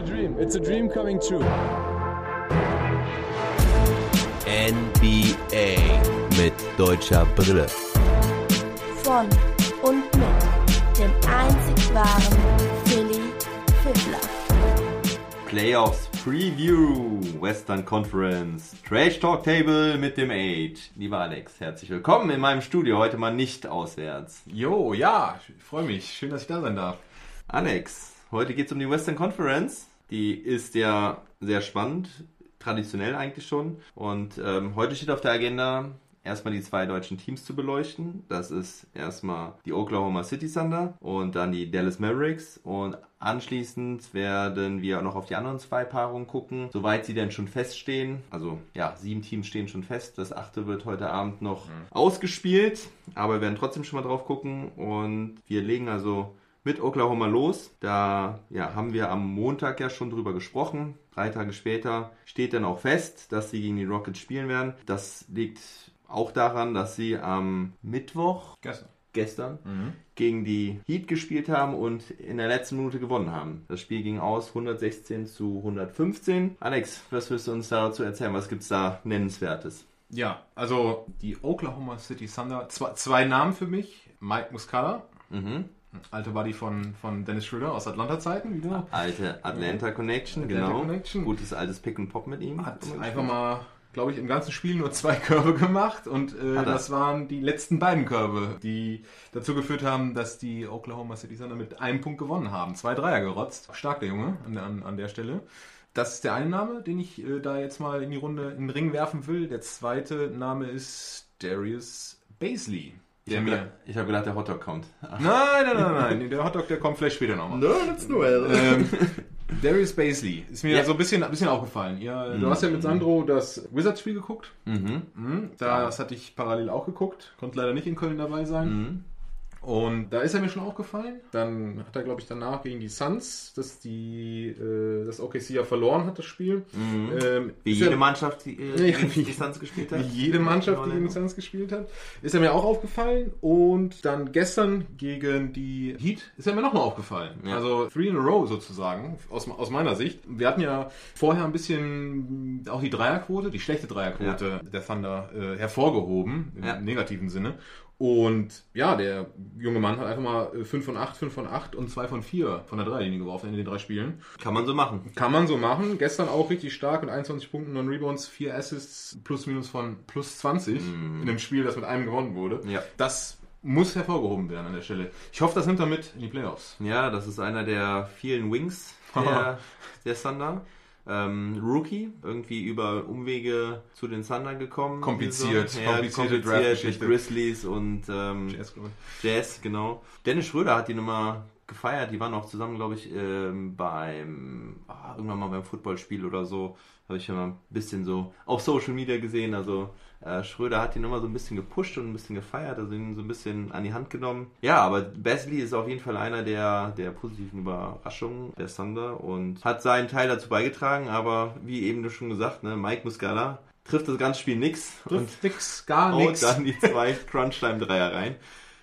a dream. It's a dream coming true. NBA mit deutscher Brille. Von und mit dem einzig wahren Philly Fiddler. Playoffs Preview Western Conference Trash Talk Table mit dem Age. Lieber Alex, herzlich willkommen in meinem Studio. Heute mal nicht auswärts. Jo, ja, ich freue mich. Schön, dass ich da sein darf. Alex, heute geht es um die Western Conference. Die ist ja sehr spannend, traditionell eigentlich schon. Und ähm, heute steht auf der Agenda erstmal die zwei deutschen Teams zu beleuchten. Das ist erstmal die Oklahoma City Thunder und dann die Dallas Mavericks. Und anschließend werden wir noch auf die anderen zwei Paarungen gucken, soweit sie denn schon feststehen. Also ja, sieben Teams stehen schon fest. Das achte wird heute Abend noch ausgespielt, aber wir werden trotzdem schon mal drauf gucken. Und wir legen also mit Oklahoma los. Da ja, haben wir am Montag ja schon drüber gesprochen. Drei Tage später steht dann auch fest, dass sie gegen die Rockets spielen werden. Das liegt auch daran, dass sie am Mittwoch Gestern. gestern gegen die Heat gespielt haben und in der letzten Minute gewonnen haben. Das Spiel ging aus 116 zu 115. Alex, was wirst du uns dazu erzählen? Was gibt's da Nennenswertes? Ja, also die Oklahoma City Thunder. Zwei, zwei Namen für mich. Mike Muscala. Mhm. Alte Buddy von, von Dennis Schröder aus Atlanta-Zeiten wieder. Alte Atlanta Connection, Atlanta genau. Connection. Gutes altes Pick and Pop mit ihm. Hat einfach mal, glaube ich, im ganzen Spiel nur zwei Körbe gemacht und äh, das waren die letzten beiden Körbe, die dazu geführt haben, dass die Oklahoma City Thunder mit einem Punkt gewonnen haben. Zwei Dreier gerotzt. Stark der Junge an, der- an, an der Stelle. Das ist der eine Name, den ich äh, da jetzt mal in die Runde in den Ring werfen will. Der zweite Name ist Darius Baisley. Ich habe gedacht, ich hab gedacht, der Hotdog kommt. Nein, nein, nein, nein, nein. Der Hotdog, der kommt vielleicht später nochmal. No, that's Noel. Ähm, Darius Baisley ist mir Ja. so ein bisschen, ein bisschen aufgefallen. Ja, Du hast ja mit Sandro das Wizards-Spiel geguckt. Mhm. Mhm. Das hatte ich parallel auch geguckt. Konnte leider nicht in Köln dabei sein. Und da ist er mir schon aufgefallen. Dann hat er, glaube ich, danach gegen die Suns, dass die äh, das OKC ja verloren hat, das Spiel. Ähm, Mhm. Wie ist jede er- Mannschaft, die äh, Ja, gegen wie- die Suns gespielt hat. wie jede Mannschaft, die gegen die Suns gespielt hat. Ist er mir auch aufgefallen. Und dann gestern gegen die Heat ist er mir nochmal aufgefallen. Ja. Also three in a row sozusagen, aus, aus meiner Sicht. Wir hatten ja vorher ein bisschen auch die Dreierquote, die schlechte Dreierquote der Thunder äh, hervorgehoben, im Ja. negativen Sinne. Und ja, der junge Mann hat einfach mal äh, 5 von 8, 5 von 8 und 2 von 4 von der Dreierlinie geworfen in den drei Spielen. Kann man so machen. Kann man so machen. Gestern auch richtig stark mit 21 Punkten, 9 Rebounds, 4 Assists, plus minus von plus 20 in einem Spiel, das mit einem gewonnen wurde. Ja. Das muss hervorgehoben werden an der Stelle. Ich hoffe, das nimmt er mit in die Playoffs. Ja, das ist einer der vielen Wings der, der Thunder. Ähm, Rookie, irgendwie über Umwege zu den Thunder gekommen. Kompliziert, ja, komplizierte kompliziert mit Draftgeschichte. Grizzlies und ähm, Jazz, ich. Jazz, genau. Dennis Schröder hat die Nummer gefeiert. Die waren auch zusammen, glaube ich, ähm, beim ah, irgendwann mal beim Footballspiel oder so. Habe ich ja mal ein bisschen so auf Social Media gesehen. Also äh, Schröder hat die Nummer so ein bisschen gepusht und ein bisschen gefeiert, also ihn so ein bisschen an die Hand genommen. Ja, aber Basley ist auf jeden Fall einer der, der positiven Überraschungen der Thunder und hat seinen Teil dazu beigetragen. Aber wie eben schon gesagt, ne, Mike Muscala trifft das ganze Spiel nix und Trifft nix, gar nix. dann die zwei Crunch-Time-Dreier rein.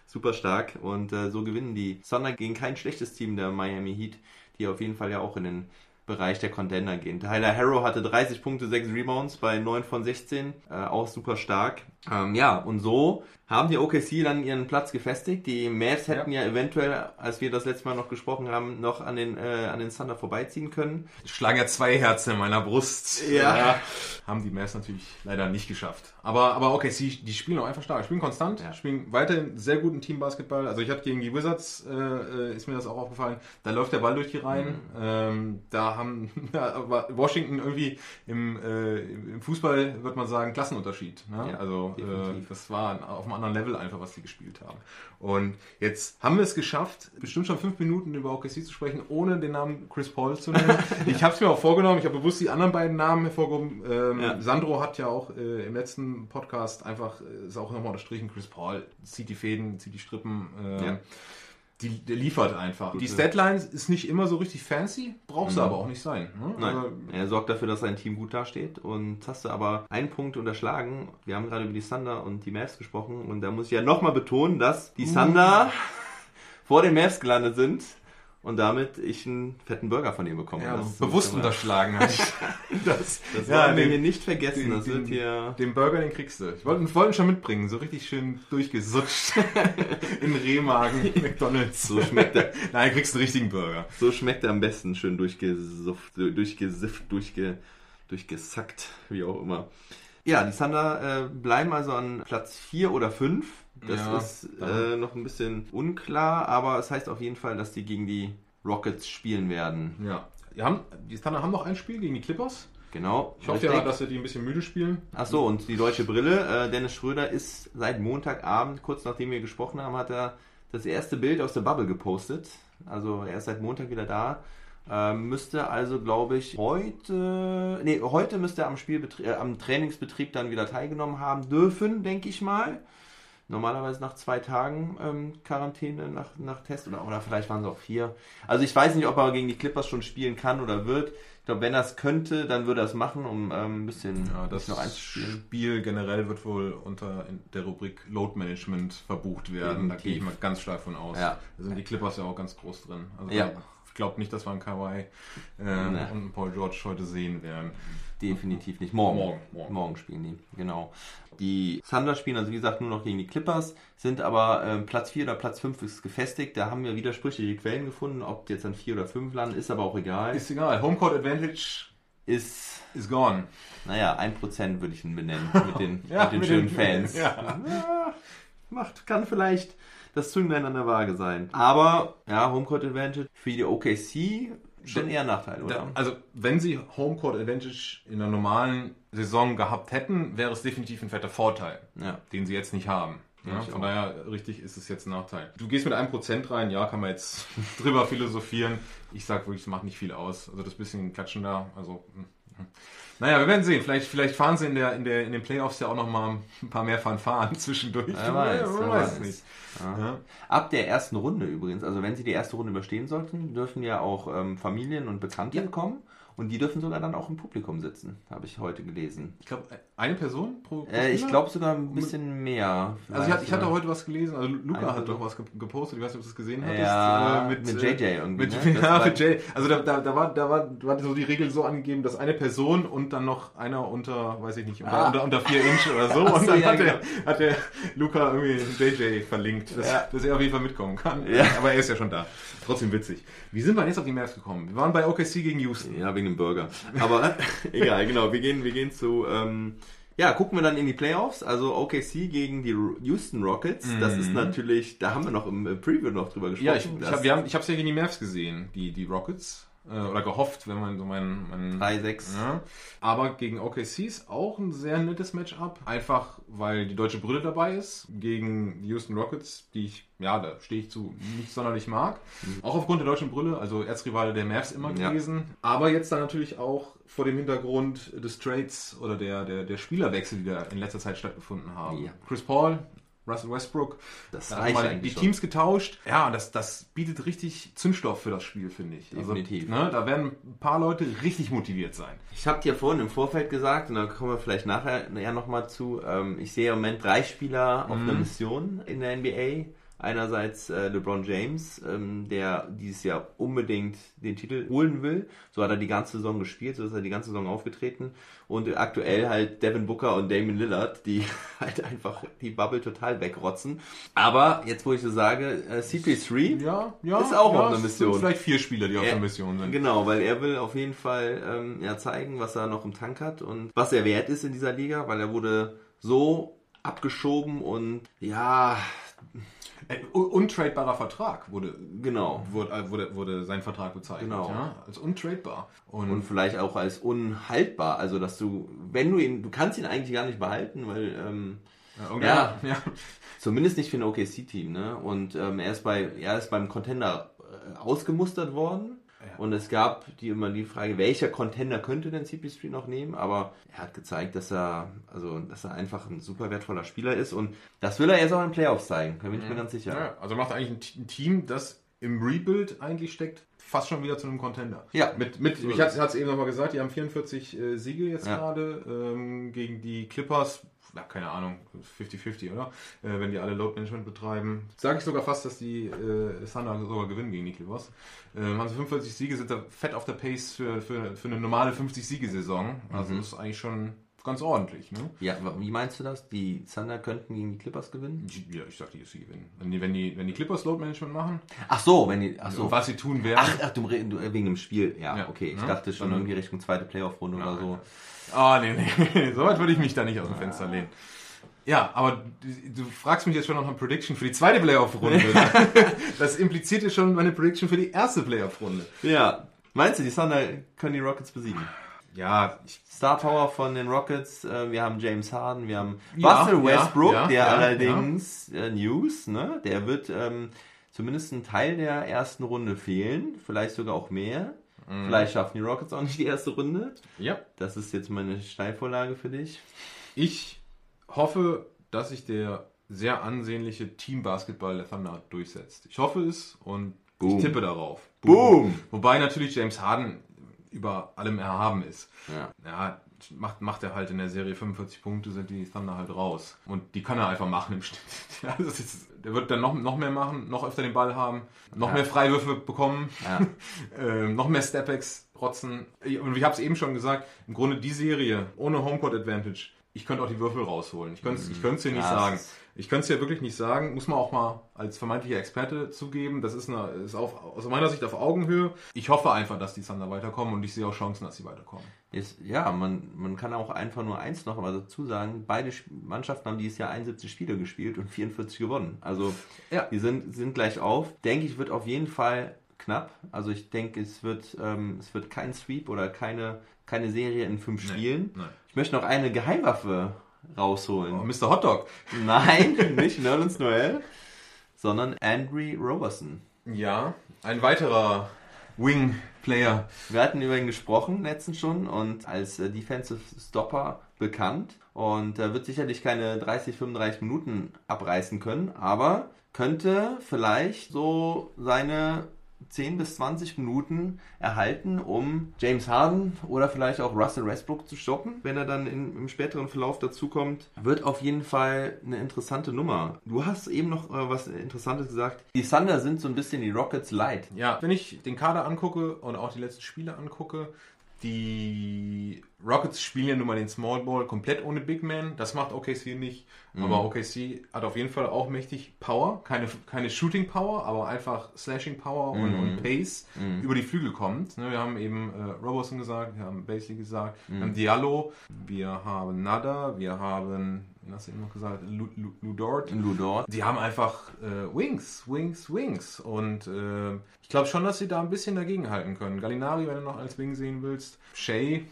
Super stark. Und äh, so gewinnen die Thunder gegen kein schlechtes Team der Miami Heat, die auf jeden Fall ja auch in den Bereich der Contender gehen. Tyler Harrow hatte 30 Punkte, 6 Rebounds bei 9 von 16. Äh, auch super stark. Ähm, ja, und so haben die OKC dann ihren Platz gefestigt. Die Mavs hätten ja, eventuell, als wir das letzte Mal noch gesprochen haben, noch an den, äh, an den Thunder vorbeiziehen können. Schlagen ja zwei Herzen in meiner Brust. Ja. Haben die Mavs natürlich leider nicht geschafft. Aber, aber sie, die spielen auch einfach stark. Spielen konstant, Ja. spielen weiterhin sehr guten Teambasketball. Also ich hatte gegen die Wizards, äh, äh, ist mir das auch aufgefallen, da läuft der Ball durch die Reihen. Ähm, da haben ja, Washington irgendwie im, äh, im Fußball, würde man sagen, Klassenunterschied. Ne? Ja, äh, das war auf einem anderen Level einfach, was die gespielt haben. Und jetzt haben wir es geschafft, bestimmt schon fünf Minuten über OKC zu sprechen, ohne den Namen Chris Paul zu nennen. ich habe es mir auch vorgenommen, ich habe bewusst die anderen beiden Namen hervorgehoben. Ähm, Ja. Sandro hat ja auch äh, im letzten Podcast einfach, äh, ist auch nochmal unterstrichen, Chris Paul zieht die Fäden, zieht die Strippen. Äh, Ja. Die, der liefert einfach. Die Gute- Statline ist nicht immer so richtig fancy, braucht sie aber auch nicht sein. Ne? Nein, Also, er sorgt dafür, dass sein Team gut dasteht. Und jetzt hast du aber einen Punkt unterschlagen. Wir haben gerade über die Thunder und die Mavs gesprochen. Und da muss ich ja nochmal betonen, dass die Thunder vor den Mavs gelandet sind. Und damit ich einen fetten Burger von ihm bekomme. Ja, bewusst unterschlagen hatte ich. Das, Das ja, wollen wir hier nicht vergessen. den, das den, wird hier. den Burger, den kriegst du. Ich wollte ihn schon mitbringen, so richtig schön durchgesutscht in Rehmagen, McDonalds. So schmeckt er. Nein, kriegst du einen richtigen Burger. So schmeckt er am besten, schön durchgesufft, durchgesifft, durchge, durchgesackt, wie auch immer. Ja, die Thunder äh, bleiben also an Platz 4 oder 5. Das Ja, ist äh, noch ein bisschen unklar, aber es heißt auf jeden Fall, dass die gegen die Rockets spielen werden. Ja. Die, haben, die Thunder haben noch ein Spiel gegen die Clippers. Genau. Ich hoffe ja, dass sie die ein bisschen müde spielen. Ach so, und die deutsche Brille. Äh, Dennis Schröder ist seit Montagabend, kurz nachdem wir gesprochen haben, hat er das erste Bild aus der Bubble gepostet. Also er ist seit Montag wieder da. Ähm, müsste also, glaube ich, heute, nee, heute müsste er am Spielbetrieb, äh, am Trainingsbetrieb dann wieder teilgenommen haben dürfen, denke ich mal. Normalerweise nach zwei Tagen ähm, Quarantäne nach, nach Test oder, oder vielleicht waren es auch vier. Also ich weiß nicht, ob er gegen die Clippers schon spielen kann oder wird. Ich glaube, wenn er es könnte, dann würde er es machen, um ähm, ein bisschen Ja, das noch einzuspielen. Spiel generell wird wohl unter der Rubrik Load Management verbucht werden. Da Definitiv. gehe ich mal ganz stark von aus. Ja. Da sind die Clippers ja auch ganz groß drin. Also Ja. ich glaube nicht, dass wir einen Kawhi äh, und einen Paul George heute sehen werden. Definitiv nicht. Morgen. Morgen, morgen. Morgen spielen die, genau. Die Thunder spielen also wie gesagt nur noch gegen die Clippers, sind aber ähm, Platz 4 oder Platz 5 ist gefestigt. Da haben wir widersprüchliche Quellen gefunden, ob die jetzt an 4 oder 5 landen, ist aber auch egal. Ist egal. Homecourt Advantage Ist, is gone. naja, 1% würde ich ihn benennen mit den, Ja, mit den mit schönen den- Fans. ja. Ja, macht, kann vielleicht das Zünglein an der Waage sein. Aber, ja, Homecourt Advantage für die OKC schon eher ein Nachteil, oder? Da, also, wenn sie Homecourt Advantage in der normalen Saison gehabt hätten, wäre es definitiv ein fetter Vorteil, ja. den sie jetzt nicht haben. Ja, von auch. daher, richtig ist es jetzt ein Nachteil. Du gehst mit einem Prozent rein, ja, kann man jetzt drüber philosophieren. Ich sag wirklich, es macht nicht viel aus. Also das bisschen Klatschen da, also. Naja, wir werden sehen. Vielleicht, vielleicht fahren sie in, der, in, der, in den Playoffs ja auch noch mal ein paar mehr Fanfaren zwischendurch. Wer weiß, wer weiß weiß. nicht. Ja. Ja. Ab der ersten Runde übrigens, also wenn sie die erste Runde überstehen sollten, dürfen ja auch ähm, Familien und Bekannte kommen und die dürfen sogar dann auch im Publikum sitzen, habe ich heute gelesen. Ich glaube, eine Person pro, pro Äh, ich glaube sogar ein bisschen mehr. Also ich hatte, ich hatte heute was gelesen, also Luca Eine hat doch was ge- gepostet, ich weiß nicht, ob du es gesehen hattest. Ja, äh, mit JJ irgendwie, Mit, ne? ja, mit JJ. Also da, da, da, war, da war, war so die Regel so angegeben, dass eine Person und dann noch einer unter, weiß ich nicht, unter, Ah. unter, unter vier Inch oder so. Und dann ja, hat, genau. der, hat der Luca irgendwie JJ verlinkt, dass, Ja. dass er auf jeden Fall mitkommen kann. Aber er ist ja schon da. Trotzdem witzig. Wie sind wir jetzt auf die Mavs gekommen? Wir waren bei OKC gegen Houston. Ja, wegen dem Burger. Aber egal, genau. Wir gehen, wir gehen zu. Ähm, ja, gucken wir dann in die Playoffs. Also OKC gegen die Houston Rockets. Das ist natürlich, da haben wir noch im äh, Preview noch drüber gesprochen. Ja, ich, ich habe hab's ja gegen die Mavs gesehen, die, die Rockets. Äh, oder gehofft, wenn man so meinen... meinen 3-6. Ja. Aber gegen OKC ist auch ein sehr nettes Matchup. Einfach, weil die deutsche Brille dabei ist. Gegen die Houston Rockets, die ich, ja, da stehe ich zu, nicht sonderlich mag. Auch aufgrund der deutschen Brille, also Erzrivale der Mavs immer Ja. gewesen. Aber jetzt dann natürlich auch vor dem Hintergrund des Trades oder der, der, der Spielerwechsel, die da in letzter Zeit stattgefunden haben. Ja. Chris Paul, Russell Westbrook, Das da haben reicht wir eigentlich die schon. Teams getauscht. Ja, das, das bietet richtig Zündstoff für das Spiel, finde ich. Definitiv. Also, ne, da werden ein paar Leute richtig motiviert sein. Ich habe dir vorhin im Vorfeld gesagt, und da kommen wir vielleicht nachher ja nochmal zu, ähm, ich sehe im Moment drei Spieler auf einer Mission in der NBA. Einerseits äh, LeBron James, ähm, der dieses Jahr unbedingt den Titel holen will. So hat er die ganze Saison gespielt, so ist er die ganze Saison aufgetreten. Und aktuell halt Devin Booker und Damon Lillard, die halt einfach die Bubble total wegrotzen. Aber jetzt, wo ich so sage, äh, CP3 Ja, ja. ist auch ja, auf einer es Mission. Sind vielleicht vier Spieler, die auf Er- der Mission sind. Genau, weil er will auf jeden Fall ähm, ja, zeigen, was er noch im Tank hat und was er wert ist in dieser Liga, weil er wurde so abgeschoben und ja, untradebarer Vertrag wurde, genau. wurde, äh, wurde, wurde sein Vertrag bezeichnet. Genau. Ja, als untradebar. Und, Und vielleicht auch als unhaltbar. Also, dass du, wenn du ihn, du kannst ihn eigentlich gar nicht behalten, weil ähm, ja, irgendeiner- ja. Zumindest nicht für ein OKC-Team, ne? Und ähm, er ist bei, er ist beim Contender äh, ausgemustert worden. Und es gab die immer die Frage, welcher Contender könnte denn CP3 noch nehmen? Aber er hat gezeigt, dass er, also, dass er einfach ein super wertvoller Spieler ist. Und das will er jetzt auch in den Playoffs zeigen. Da bin ich mir ganz sicher. Ja, also macht eigentlich ein, Team, das im Rebuild eigentlich steckt, fast schon wieder zu einem Contender. Ja. Mit, mit, So ich hatte es eben nochmal gesagt, die haben 44 äh, Siege jetzt Ja. gerade ähm, gegen die Clippers. Ja, keine Ahnung, 50-50, oder? Äh, wenn die alle Load Management betreiben. Sage ich sogar fast, dass die äh, Thunder sogar gewinnen gegen die Clippers. Ähm, haben sie 45 Siege, sind da fett auf der Pace für, für, für eine normale 50-Siege-Saison. Also Mhm. das ist eigentlich schon ganz ordentlich, ne? Ja, wie meinst du das? Die Thunder könnten gegen die Clippers gewinnen? Ja, ich sag, die sie gewinnen. Wenn die, wenn die, wenn die Clippers Load Management machen, Ach so, wenn die. Ach so. was sie tun werden. Ach, ach du, du, wegen dem Spiel. Ja, Ja. okay. Ich Ja. dachte schon Dann- irgendwie Richtung zweite Playoff-Runde oder so. Ah, nee, nee, so weit würde ich mich da nicht aus dem Fenster lehnen. Ja, aber du, du fragst mich jetzt schon nach einer Prediction für die zweite Playoff-Runde. das impliziert ja schon meine Prediction für die erste Playoff-Runde. Ja. Meinst du, die Thunder können die Rockets besiegen? Ja, Star Power von den Rockets, äh, wir haben James Harden, wir haben Ja, Russell Westbrook, ja, der ja, allerdings Äh, News, ne, der wird ähm, zumindest einen Teil der ersten Runde fehlen, vielleicht sogar auch mehr. Mhm. Vielleicht schaffen die Rockets auch nicht die erste Runde. ja. Das ist jetzt meine Steilvorlage für dich. Ich hoffe, dass sich der sehr ansehnliche Team-Basketball der Thunder durchsetzt. Ich hoffe es und Boom. ich tippe darauf. Boom. Wobei natürlich James Harden über allem erhaben ist. Ja. Ja, macht, macht er halt in der Serie 45 Punkte, sind die Thunder halt raus. Und die kann er einfach machen im Schnitt. Ja, das ist, der wird dann noch, noch mehr machen, noch öfter den Ball haben, noch Ja. mehr Freiwürfe bekommen, ähm, noch mehr Stepbacks rotzen. Und ich habe es eben schon gesagt, im Grunde die Serie ohne Homecourt Advantage, ich könnte auch die Würfel rausholen. Ich könnte es dir nicht sagen. Ich könnte es ja wirklich nicht sagen. Muss man auch mal als vermeintlicher Experte zugeben. Das ist, eine, ist auf, aus meiner Sicht auf Augenhöhe. Ich hoffe einfach, dass die Thunder weiterkommen und ich sehe auch Chancen, dass sie weiterkommen. Ist, ja, man, man kann auch einfach nur eins noch mal dazu sagen. Beide Mannschaften haben dieses Jahr 71 Spiele gespielt und 44 gewonnen. Also Ja. die sind, sind gleich auf. Denke ich, wird auf jeden Fall knapp. Also ich denke, es wird, ähm, es wird kein Sweep oder keine, keine Serie in fünf Spielen. nein. Ich möchte noch eine Geheimwaffe rausholen. Oh, Mr. Hotdog. Nein, nicht Nerlens Noel, sondern Andre Roberson. Ja, ein weiterer Wing-Player. Wir hatten über ihn gesprochen letztens schon und als äh, Defensive Stopper bekannt und er wird sicherlich keine 30, 35 Minuten abreißen können, aber könnte vielleicht so seine 10 bis 20 Minuten erhalten, um James Harden oder vielleicht auch Russell Westbrook zu stoppen, wenn er dann in, im späteren Verlauf dazukommt. Wird auf jeden Fall eine interessante Nummer. Du hast eben noch äh, was Interessantes gesagt. Die Thunder sind so ein bisschen die Rockets light. Ja, wenn ich den Kader angucke und auch die letzten Spiele angucke, die Rockets spielen ja nun mal den Small Ball komplett ohne Big Man. Das macht OKC nicht. Aber OKC hat auf jeden Fall auch mächtig Power. Keine, keine Shooting Power, aber einfach Slashing Power und, und Pace über die Flügel kommt. Ne, Wir haben eben äh, Robertson gesagt, wir haben Basley gesagt, wir haben Diallo, wir haben Nada, wir haben, hast du eben noch gesagt, Lu, Lu, Lu Dort. In Ludor. Die haben einfach äh, Wings, Wings, Wings. Und äh, ich glaube schon, dass sie da ein bisschen dagegen halten können. Gallinari, wenn du noch als Wing sehen willst. Shea.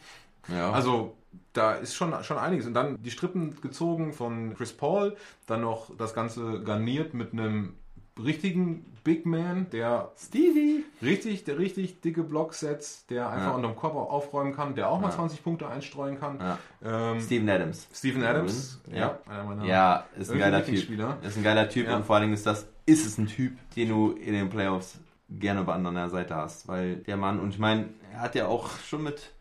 Ja. Also da ist schon, schon einiges. Und dann die Strippen gezogen von Chris Paul. Dann noch das Ganze garniert mit einem richtigen Big Man, der Stevie. richtig, der richtig dicke Blocksets, der einfach Ja. unterm Kopf aufräumen kann, der auch mal Ja. 20 Punkte einstreuen kann. Ja. Ähm, Steven Adams. Steven Adams, Ja. ja, einer meiner Ja, ist ein geiler Typ. Ist ein geiler Typ Ja. und vor allen Dingen ist das, ist es ein Typ, den du in den Playoffs gerne bei anderer Seite hast, weil der Mann, und ich meine, er hat ja auch schon mit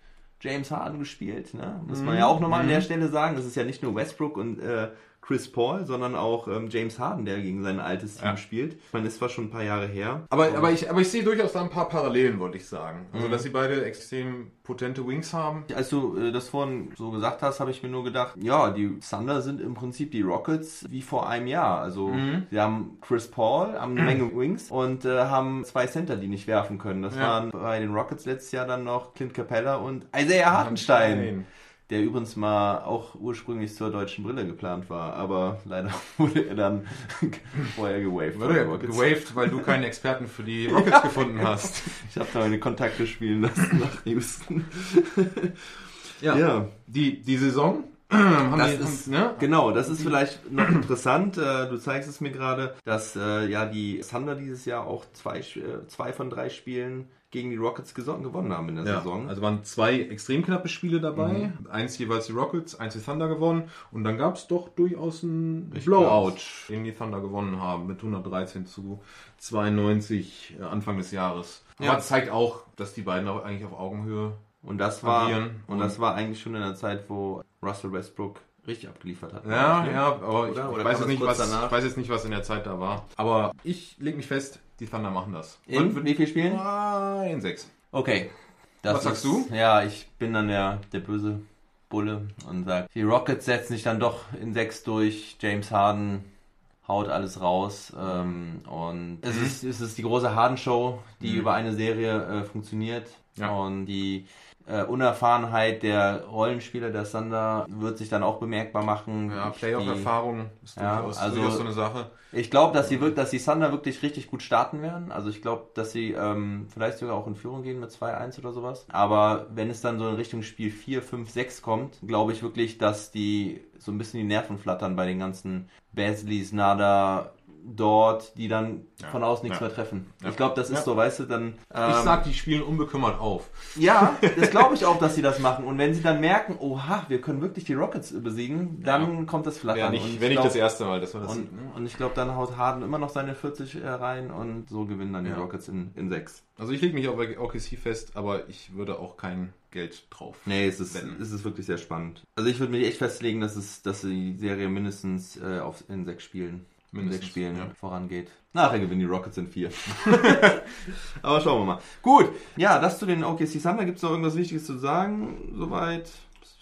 James Harden gespielt, ne? Muss man ja auch nochmal an der Stelle sagen, das ist ja nicht nur Westbrook und äh, Chris Paul, sondern auch ähm, James Harden, der gegen sein altes Team Ja. spielt. Ich meine, ist zwar schon ein paar Jahre her. Aber, aber, ich, aber ich sehe durchaus da ein paar Parallelen, wollte ich sagen. Also, dass sie beide extrem potente Wings haben. Als du äh, das vorhin so gesagt hast, habe ich mir nur gedacht, ja, die Thunder sind im Prinzip die Rockets wie vor einem Jahr. Also sie haben Chris Paul, haben eine Menge Wings und äh, haben zwei Center, die nicht werfen können. Das Ja. waren bei den Rockets letztes Jahr dann noch Clint Capella und Isaiah Hartenstein, Nein. Der übrigens mal auch ursprünglich zur deutschen Brille geplant war, aber leider wurde er dann vorher gewaved. Wurde ja gewaved, weil du keinen Experten für die Rockets gefunden hast. Ich habe meine Kontakte spielen lassen nach Houston. Ja. Die, die Saison haben Das die, ist, ne? genau, das ist vielleicht noch interessant. Äh, du zeigst es mir gerade, dass äh, ja die Thunder dieses Jahr auch zwei, äh, zwei von drei Spielen gegen die Rockets gewonnen haben in der Ja, Saison. also waren zwei extrem knappe Spiele dabei. Eins jeweils die Rockets, eins die Thunder gewonnen. Und dann gab es doch durchaus einen Ich Blowout, den die Thunder gewonnen haben mit 113 zu 92 äh, Anfang des Jahres. Ja. Aber zeigt auch, dass die beiden auch eigentlich auf Augenhöhe und das war agieren. und das war eigentlich schon in der Zeit, wo Russell Westbrook richtig abgeliefert hat. Ja, ja, aber ich? Oder weiß, jetzt nicht, was, danach? weiß jetzt nicht, was in der Zeit da war. Aber ich lege mich fest, die Thunder machen das. In wie viel Spielen? In sechs. Okay. Das Was sagst ist, du? Ja, ich bin dann der, der böse Bulle und sage, die Rockets setzen sich dann doch in sechs durch. James Harden haut alles raus. Ähm, und es Mhm. ist, es ist die große Harden-Show, die über eine Serie äh, funktioniert. Ja. Und die äh, Unerfahrenheit der Rollenspieler der Thunder wird sich dann auch bemerkbar machen. Ja, Playoff-Erfahrung ist Ja, durchaus, also- durchaus so eine Sache. ich glaube, dass sie wirk- dass die Thunder wirklich richtig gut starten werden. Also ich glaube, dass sie ähm, vielleicht sogar auch in Führung gehen mit 2-1 oder sowas. Aber wenn es dann so in Richtung Spiel 4, 5, 6 kommt, glaube ich wirklich, dass die so ein bisschen die Nerven flattern bei den ganzen Basleys, Nada dort, die dann Ja, von außen nichts ja. mehr treffen. Ja. Ich glaube, das ist so, weißt du, dann... Ich ähm, sag, die spielen unbekümmert auf. ja, das glaube ich auch, dass sie das machen. Und wenn sie dann merken, oha, wir können wirklich die Rockets besiegen, dann kommt das Flattern. Ja, Und nicht, ich wenn nicht das erste Mal, dass man das und, sieht. Ne? und ich glaube, dann haut Harden immer noch seine 40 äh, rein und so gewinnen dann die. Rockets in, in 6. Also ich lege mich auf OKC fest, aber ich würde auch kein Geld drauf. Nee, es ist, es ist wirklich sehr spannend. Also ich würde mich echt festlegen, dass, es, dass die Serie mindestens äh, auf, in sechs Spielen, in Mindestens, sechs Spielen ja. vorangeht. Nachher gewinnen die Rockets in vier. Aber schauen wir mal. Gut, ja, das zu den OKC Thunder. Gibt es noch irgendwas Wichtiges zu sagen? Soweit?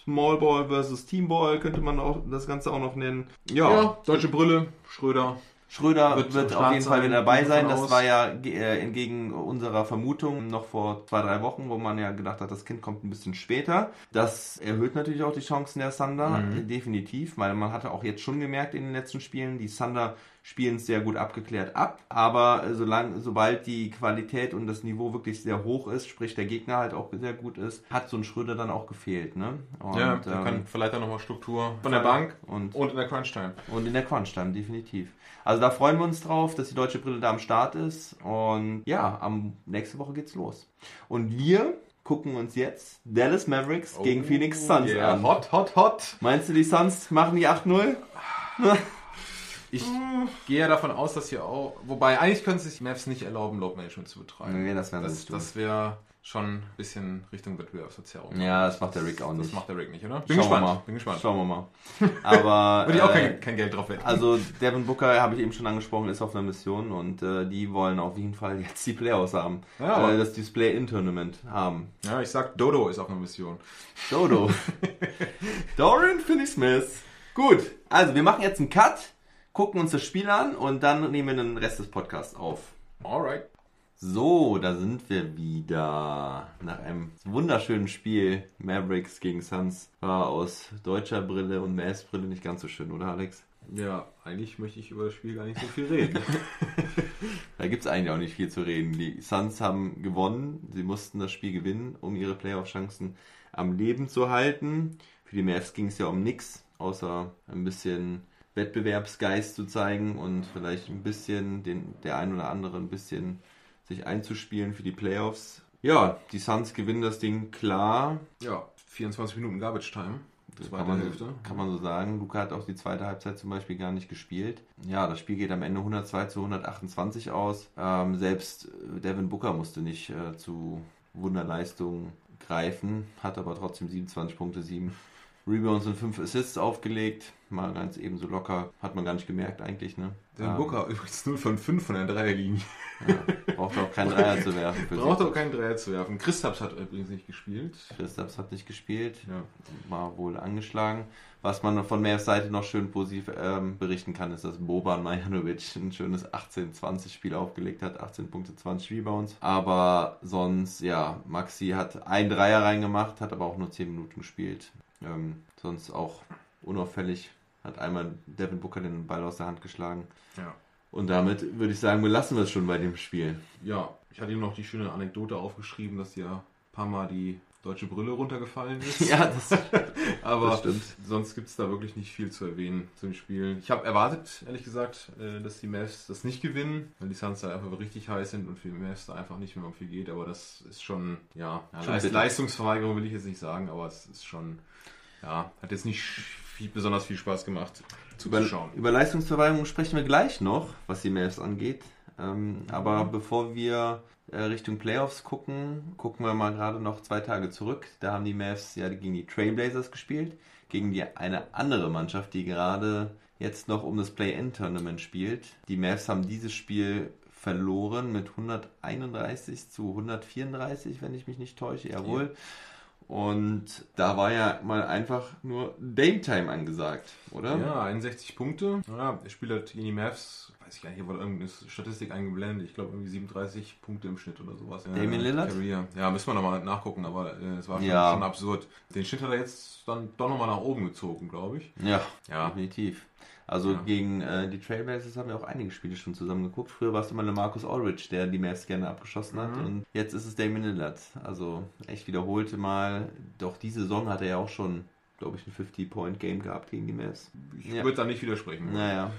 Small Ball versus Team Ball könnte man auch das Ganze auch noch nennen. Ja, deutsche Brille, Schröder. Schröder Wird wird, auf jeden Fall wieder dabei sein. Das war ja äh, entgegen unserer Vermutung noch vor zwei, drei Wochen, wo man ja gedacht hat, das Kind kommt ein bisschen später. Das erhöht natürlich auch die Chancen der Thunder, Mhm. definitiv, weil man hatte auch jetzt schon gemerkt in den letzten Spielen, die Thunder spielen es sehr gut abgeklärt ab, aber äh, solange, sobald die Qualität und das Niveau wirklich sehr hoch ist, sprich der Gegner halt auch sehr gut ist, hat so ein Schröder dann auch gefehlt. Ne? Und, ja, der ähm, kann vielleicht auch nochmal Struktur von der Bank und und in der Crunch-Time. und in der Crunch-Time, definitiv. Also da freuen wir uns drauf, dass die deutsche Brille da am Start ist. Und ja, am nächste Woche geht's los. Und wir gucken uns jetzt Dallas Mavericks gegen Phoenix Suns Oh, yeah. an. Hot, hot, hot. Meinst du, die Suns machen die 8-0? Ich gehe ja davon aus, dass hier auch. Wobei, eigentlich können sich Mavs nicht erlauben, Load Management zu betreiben. Nee, das sie das, das wäre schon ein bisschen Richtung Wettbewerbsverzerrung. Ja, das macht der Rick auch Das nicht. macht der Rick nicht, oder? Schauen Bin wir gespannt. mal. Bin gespannt. Schauen wir mal. Aber Würde ich auch äh, kein, kein Geld drauf wetten. Also Devin Booker, habe ich eben schon angesprochen, ist auf einer Mission und äh, die wollen auf jeden Fall jetzt die Playoffs haben. Ja, aber- äh, das Display-In-Tournament haben. ja, ich sag, Dodo ist auf einer Mission. Dodo. Dorian Finney-Smith. Gut, also wir machen jetzt einen Cut, gucken uns das Spiel an und dann nehmen wir den Rest des Podcasts auf. Alright. So, da sind wir wieder. Nach einem wunderschönen Spiel. Mavericks gegen Suns war aus deutscher Brille und Mavs Brille nicht ganz so schön, oder Alex? Ja, eigentlich möchte ich über das Spiel gar nicht so viel reden. Da gibt es eigentlich auch nicht viel zu reden. Die Suns haben gewonnen. Sie mussten das Spiel gewinnen, um ihre Playoff-Chancen am Leben zu halten. Für die Mavs ging es ja um nichts, außer ein bisschen Wettbewerbsgeist zu zeigen und vielleicht ein bisschen den, der ein oder andere ein bisschen sich einzuspielen für die Playoffs. Ja, die Suns gewinnen das Ding klar. ja, 24 Minuten Garbage Time. Das Zweite kann man, Hälfte. kann man so sagen. Luca hat auch die zweite Halbzeit zum Beispiel gar nicht gespielt. Ja, das Spiel geht am Ende 102 zu 128 aus. Ähm, selbst äh, Devin Booker musste nicht äh, zu Wunderleistungen greifen, hat aber trotzdem 27 Punkte, 7 Rebounds und 5 Assists aufgelegt. Mal ganz ebenso locker. Hat man gar nicht gemerkt eigentlich, ne? Der Ähm, Booker übrigens 0 von 5 von der Dreierlinie. Ja, braucht auch keinen Dreier zu werfen. Braucht auch keinen Dreier zu werfen. Christaps hat übrigens nicht gespielt. Christaps hat nicht gespielt. Ja. war wohl angeschlagen. Was man von Mavs Seite noch schön positiv ähm, berichten kann, ist, dass Boban Majanovic ein schönes 18-20-Spiel aufgelegt hat. 18 Punkte, 20 Rebounds. Aber sonst, ja, Maxi hat ein Dreier reingemacht, hat aber auch nur 10 Minuten gespielt. Ähm, sonst auch unauffällig. Hat einmal Devin Booker den Ball aus der Hand geschlagen. Ja. Und damit würde ich sagen, belassen wir es schon bei dem Spiel. Ja, ich hatte ihm noch die schöne Anekdote aufgeschrieben, dass ja ein paar Mal die deutsche Brille runtergefallen ist. Ja, das, Aber das stimmt. sonst gibt es da wirklich nicht viel zu erwähnen zu den Spielen. Ich habe erwartet, ehrlich gesagt, äh, dass die Mavs das nicht gewinnen, weil die Suns da einfach richtig heiß sind und für die Mavs da einfach nicht mehr um viel geht. Aber das ist schon, ja, ja Schon Leist bitter. Leistungsverweigerung will ich jetzt nicht sagen, aber es ist schon, ja, hat jetzt nicht viel, besonders viel Spaß gemacht Über, zuzuschauen. über Leistungsverweigerung sprechen wir gleich noch, was die Mavs angeht. Ähm, aber bevor wir Richtung Playoffs gucken, gucken wir mal gerade noch zwei Tage zurück. Da haben die Mavs ja gegen die Trailblazers gespielt, gegen die eine andere Mannschaft, die gerade jetzt noch um das Play-In-Tournament spielt. Die Mavs haben dieses Spiel verloren mit 131 zu 134, wenn ich mich nicht täusche, jawohl. Und da war ja mal einfach nur Dame Time angesagt, oder? Ja, 61 Punkte. Ja, er spielt halt gegen die Mavs, weiß ich gar nicht, hier wurde irgendeine Statistik eingeblendet. Ich glaube irgendwie 37 Punkte im Schnitt oder sowas. Ja, Damian Lillard? Career. Ja, müssen wir nochmal nachgucken, aber äh, es war schon, Ja. schon absurd. Den Schnitt hat er jetzt dann doch nochmal nach oben gezogen, glaube ich. Ja, Ja. definitiv. Also Ja. gegen äh, die Trailblazers haben wir auch einige Spiele schon zusammen geguckt. Früher war es immer der Marcus Aldridge, der die Mavs gerne abgeschossen hat. Mhm. Und jetzt ist es Damian Lillard. Also echt wiederholte Mal. Doch diese Saison hat er ja auch schon, glaube ich, ein 50-Point-Game gehabt gegen die Mavs. Ich Ja. würde da nicht widersprechen. Naja,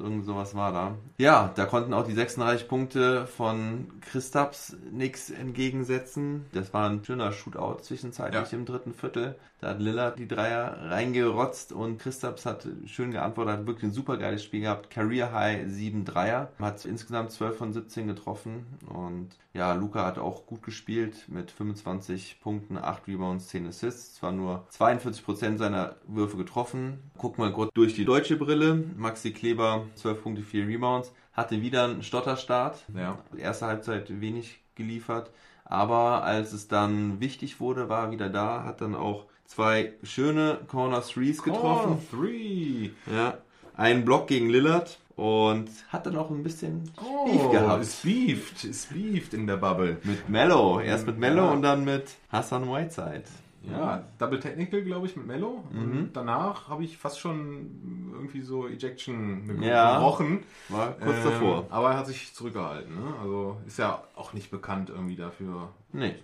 irgend sowas war da. Ja, da konnten auch die 36 Punkte von Christaps nichts entgegensetzen. Das war ein schöner Shootout zwischenzeitlich Ja. im dritten Viertel. Da hat Lillard die Dreier reingerotzt und Christaps hat schön geantwortet, hat wirklich ein super geiles Spiel gehabt. Career High 7 Dreier, hat insgesamt 12 von 17 getroffen und ja, Luca hat auch gut gespielt mit 25 Punkten, 8 Rebounds, 10 Assists. Zwar nur 42% seiner Würfe getroffen. Gucken wir kurz durch die deutsche Brille. Maxi Kleber 12 Punkte, 4 Rebounds. Hatte wieder einen Stotterstart. Ja. Erste Halbzeit wenig geliefert. Aber als es dann wichtig wurde, war er wieder da. Hat dann auch zwei schöne Corner Threes getroffen. Oh, three. Ja. Einen Block gegen Lillard. Und hat dann auch ein bisschen Oh, Beef gehabt. es beeft, es beeft in der Bubble. Mit Mello. Erst mit Mello Ja. und dann mit Hassan Whiteside. Ja, Double Technical, glaube ich, mit Mello. Mhm. Und danach habe ich fast schon irgendwie so Ejection Ja. gebrochen. War kurz Ähm, davor. Aber er hat sich zurückgehalten. Ne? Also ist ja auch nicht bekannt irgendwie dafür, Nee.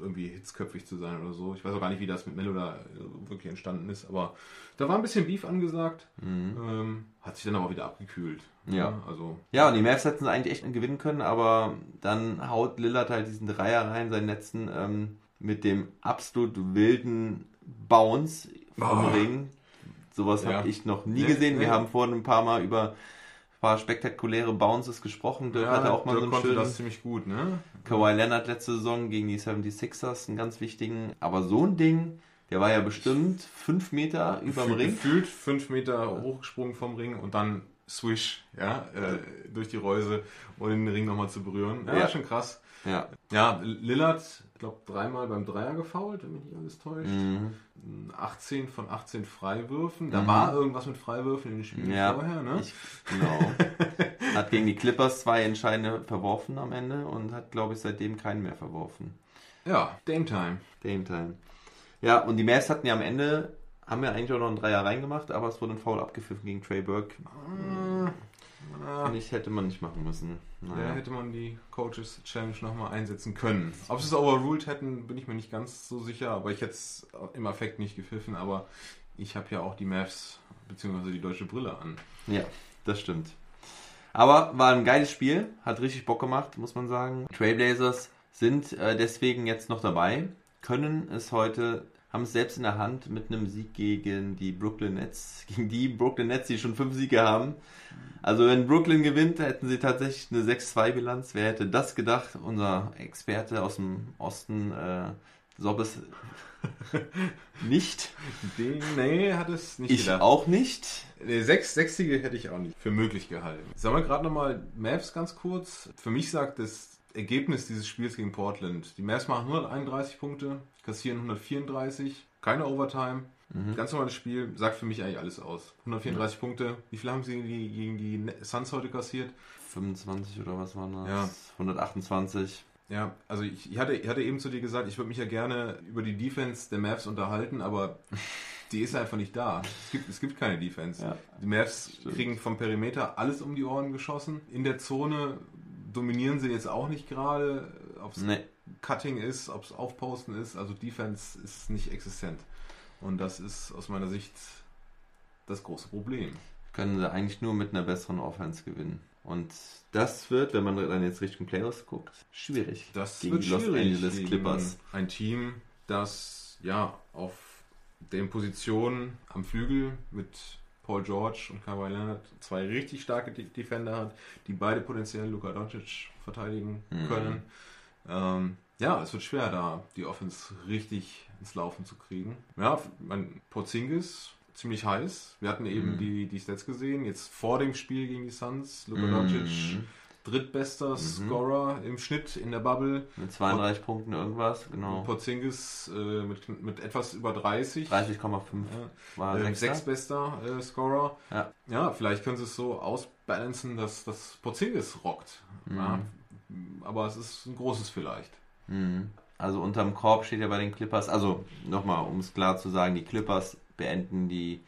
irgendwie hitzköpfig zu sein oder so. Ich weiß auch gar nicht, wie das mit Mello da äh, wirklich entstanden ist. Aber da war ein bisschen Beef angesagt. Ähm, hat sich dann aber wieder abgekühlt. Mhm. Ja. Ne? Also Ja, und die Mavs hätten es eigentlich echt gewinnen können, aber dann haut Lillard halt diesen Dreier rein, seinen letzten, ähm, mit dem absolut wilden Bounce vom Oh. Ring. Sowas Ja. habe ich noch nie Nee, gesehen. Wir nee. haben vorhin ein paar Mal über ein paar spektakuläre Bounces gesprochen. Dirk hatte auch mal Dirk so einen schönen das ziemlich gut, ne? Kawhi Leonard letzte Saison gegen die 76ers, einen ganz wichtigen. Aber so ein Ding, der war ja bestimmt fünf Meter überm Gefühl- Ring. Gefühlt fünf Meter hochgesprungen vom Ring und dann Swish, ja, äh, durch die Reuse und den Ring nochmal zu berühren. Ja, Ja. schon krass. Ja. Ja, Lillard, ich glaube, dreimal beim Dreier gefoult, wenn mich nicht alles täuscht. Mhm. 18 von 18 Freiwürfen. Da Mhm. war irgendwas mit Freiwürfen in den Spielen Ja, vorher, ne? ich, genau. hat gegen die Clippers zwei entscheidende verworfen am Ende und hat, glaube ich, seitdem keinen mehr verworfen. Ja, Dame Time. Dame Time. Ja, und die Mavs hatten ja am Ende, haben ja eigentlich auch noch einen Dreier reingemacht, aber es wurde ein Foul abgepfiffen gegen Trey Burke. Ah, Finde ich, hätte man nicht machen müssen. Da Naja. hätte man die Coaches Challenge nochmal einsetzen können. Ob sie es overruled hätten, bin ich mir nicht ganz so sicher, aber ich hätte es im Affekt nicht gepfiffen, aber ich habe ja auch die Mavs bzw. die deutsche Brille an. Ja, das stimmt. Aber war ein geiles Spiel, hat richtig Bock gemacht, muss man sagen. Trailblazers sind äh, deswegen jetzt noch dabei, können es heute, haben es selbst in der Hand mit einem Sieg gegen die Brooklyn Nets, gegen die Brooklyn Nets, die schon fünf Siege haben. Also wenn Brooklyn gewinnt, hätten sie tatsächlich eine 6-2-Bilanz. Wer hätte das gedacht? Unser Experte aus dem Osten, äh, Sobbes, nicht. Den, nee, hat es nicht Ich gedacht. auch nicht. Nee, Sechs, sechs Siege hätte ich auch nicht für möglich gehalten. Sagen wir gerade nochmal Mavs ganz kurz. Für mich sagt das Ergebnis dieses Spiels gegen Portland. Die Mavs machen 131 Punkte, kassieren 134, keine Overtime. Ganz normales Spiel, sagt für mich eigentlich alles aus. 134 Punkte. Wie viel haben sie gegen die, gegen die Ne- Suns heute kassiert? 25 oder was war das? Ja. 128. Ja, also ich, ich, hatte, ich hatte eben zu dir gesagt, ich würde mich ja gerne über die Defense der Mavs unterhalten, aber die ist einfach nicht da. Es gibt, es gibt keine Defense. Ja, die Mavs stimmt. kriegen vom Perimeter alles um die Ohren geschossen. In der Zone dominieren sie jetzt auch nicht gerade, ob es Nee. Cutting ist, ob es Aufposten ist. Also Defense ist nicht existent. Und das ist aus meiner Sicht das große Problem. können sie eigentlich nur mit einer besseren Offense gewinnen. Und das wird, wenn man dann jetzt Richtung Playoffs guckt, schwierig. Das gegen wird die Los schwierig Angeles Clippers. Ein Team, das ja auf den Positionen am Flügel mit Paul George und Kawhi Leonard zwei richtig starke De Defender hat, die beide potenziell Luka Doncic verteidigen können. Ähm, ja, es wird schwer, da die Offense richtig ins Laufen zu kriegen. Ja, mein Porzingis ziemlich heiß. Wir hatten eben die, die Stats gesehen. Jetzt vor dem Spiel gegen die Suns, Luka Doncic drittbester Scorer im Schnitt in der Bubble. Mit 32 Punkten irgendwas, genau. Porzingis äh, mit, mit etwas über 30. 30,5 war Äh, Sechster. sechstbester äh, Scorer. Ja. ja, vielleicht können sie es so ausbalancen, dass das Porzingis rockt. Ja, aber es ist ein großes vielleicht. Mhm. Also unterm Korb steht ja bei den Clippers, also nochmal, um es klar zu sagen, die Clippers beenden die,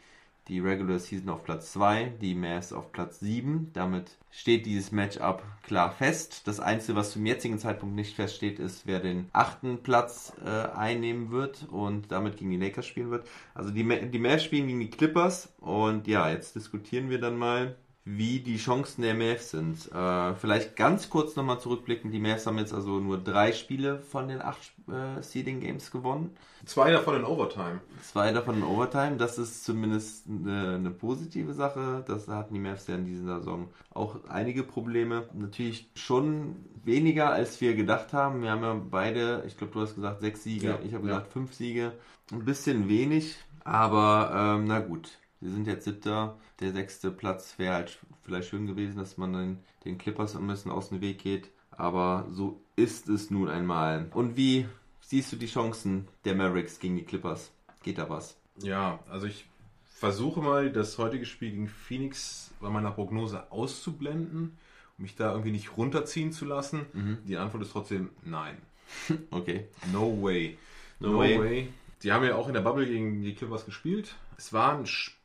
die Regular Season auf Platz 2, die Mavs auf Platz 7. Damit steht dieses Matchup klar fest. Das Einzige, was zum jetzigen Zeitpunkt nicht feststeht, ist, wer den achten Platz äh, einnehmen wird und damit gegen die Lakers spielen wird. Also die, die Mavs spielen gegen die Clippers und ja, jetzt diskutieren wir dann mal, wie die Chancen der Mavs sind. Äh, vielleicht ganz kurz nochmal zurückblicken. Die Mavs haben jetzt also nur drei Spiele von den acht äh, Seeding Games gewonnen. Zwei davon in Overtime. Zwei davon in Overtime. Das ist zumindest eine, eine positive Sache. Das hatten die Mavs ja in dieser Saison auch einige Probleme. Natürlich schon weniger, als wir gedacht haben. Wir haben ja beide, ich glaube, du hast gesagt sechs Siege. Ja, ich habe ja. gesagt fünf Siege. Ein bisschen wenig, aber ähm, na gut. Wir sind jetzt siebter. Der sechste Platz wäre halt vielleicht schön gewesen, dass man den, den Clippers ein bisschen aus dem Weg geht. Aber so ist es nun einmal. Und wie siehst du die Chancen der Mavericks gegen die Clippers? Geht da was? Ja, also ich versuche mal, das heutige Spiel gegen Phoenix bei meiner Prognose auszublenden, um mich da irgendwie nicht runterziehen zu lassen. Die Antwort ist trotzdem nein. Okay. No way. No way. Die haben ja auch in der Bubble gegen die Clippers gespielt. Es war ein Spiel,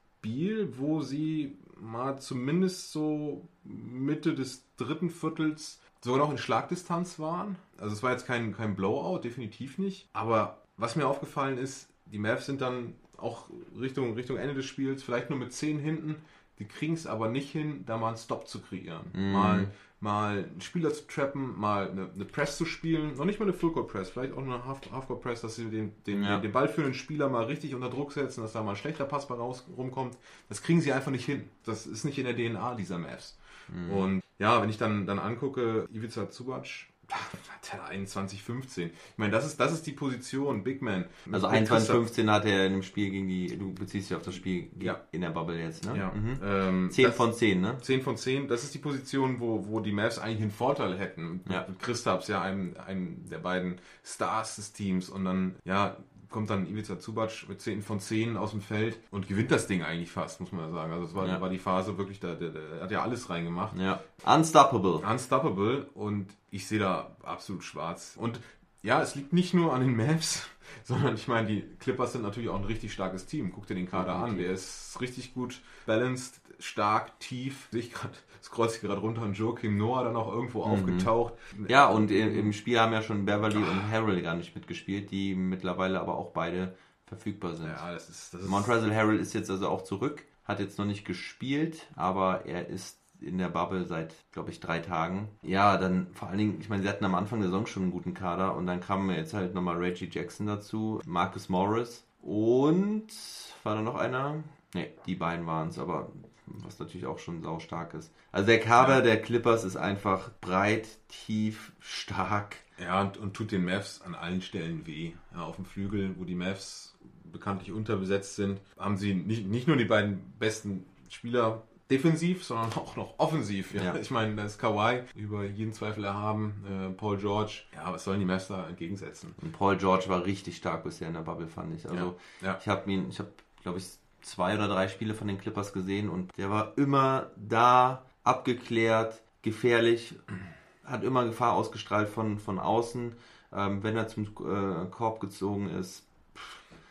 wo sie mal zumindest so Mitte des dritten Viertels sogar noch in Schlagdistanz waren. Also es war jetzt kein, kein Blowout, definitiv nicht. Aber was mir aufgefallen ist, die Mavs sind dann auch Richtung, Richtung Ende des Spiels vielleicht nur mit 10 hinten. Die kriegen es aber nicht hin, da mal einen Stop zu kreieren. Mal, mal einen Spieler zu trappen, mal eine, eine Press zu spielen. Noch nicht mal eine Fullcourt Press, vielleicht auch eine Half- Halfcourt Press, dass sie den, den, Ja. den ballführenden Spieler mal richtig unter Druck setzen, dass da mal ein schlechter Pass bei raus rumkommt. Das kriegen sie einfach nicht hin. Das ist nicht in der DNA dieser Mavs. Und ja, wenn ich dann, dann angucke, Ivica Zubac, der 21, 15. Ich meine, das ist, das ist die Position, Big Man. Also Mit Christoph- 21-15 hat er in dem Spiel gegen die, du beziehst dich auf das Spiel Ja. in der Bubble jetzt, ne? Ja. Mhm. Ähm, 10 das- von 10, ne? 10 von 10, das ist die Position, wo, wo die Mavs eigentlich einen Vorteil hätten. Ja. Mit Christaps, ja, einem, einem der beiden Stars des Teams. Und dann, ja, kommt dann Ivica Zubac mit 10 von 10 aus dem Feld und gewinnt das Ding eigentlich fast, muss man ja sagen. Also es war, Ja. war die Phase wirklich, da, der, der hat ja alles reingemacht. Ja. Unstoppable. Unstoppable und ich sehe da absolut schwarz. Und ja, es liegt nicht nur an den Mavs, sondern ich meine, die Clippers sind natürlich auch ein richtig starkes Team. Guck dir den Kader an, der ist richtig gut balanced, stark, tief. Sehe ich gerade, scroll ich gerade runter und Joachim Noah dann auch irgendwo aufgetaucht. Ja, und im, Spiel haben ja schon Beverly und Harrell gar nicht mitgespielt, die mittlerweile aber auch beide verfügbar sind. Ja, das ist, das Montrezl Harrell ist jetzt also auch zurück, hat jetzt noch nicht gespielt, aber er ist in der Bubble seit, glaube ich, drei Tagen. Ja, dann vor allen Dingen, ich meine, sie hatten am Anfang der Saison schon einen guten Kader und dann kam jetzt halt nochmal Reggie Jackson dazu, Marcus Morris und war da noch einer? Ne, die beiden waren es, aber was natürlich auch schon sau stark ist. Also der Kader der Clippers ist einfach breit, tief, stark. Ja, und, und tut den Mavs an allen Stellen weh. Ja, auf dem Flügel, wo die Mavs bekanntlich unterbesetzt sind, haben sie nicht, nicht nur die beiden besten Spieler defensiv, sondern auch noch offensiv. Ja. Ja. Ich meine, da ist Kawhi über jeden Zweifel erhaben, äh, Paul George. Ja, was sollen die Mavs da entgegensetzen? Und Paul George war richtig stark bisher in der Bubble, fand ich. Also Ja, ja. ich habe ihn, ich habe, glaube ich, zwei oder drei Spiele von den Clippers gesehen und der war immer da, abgeklärt, gefährlich, hat immer Gefahr ausgestrahlt von, von außen. Ähm, wenn er zum äh, Korb gezogen ist,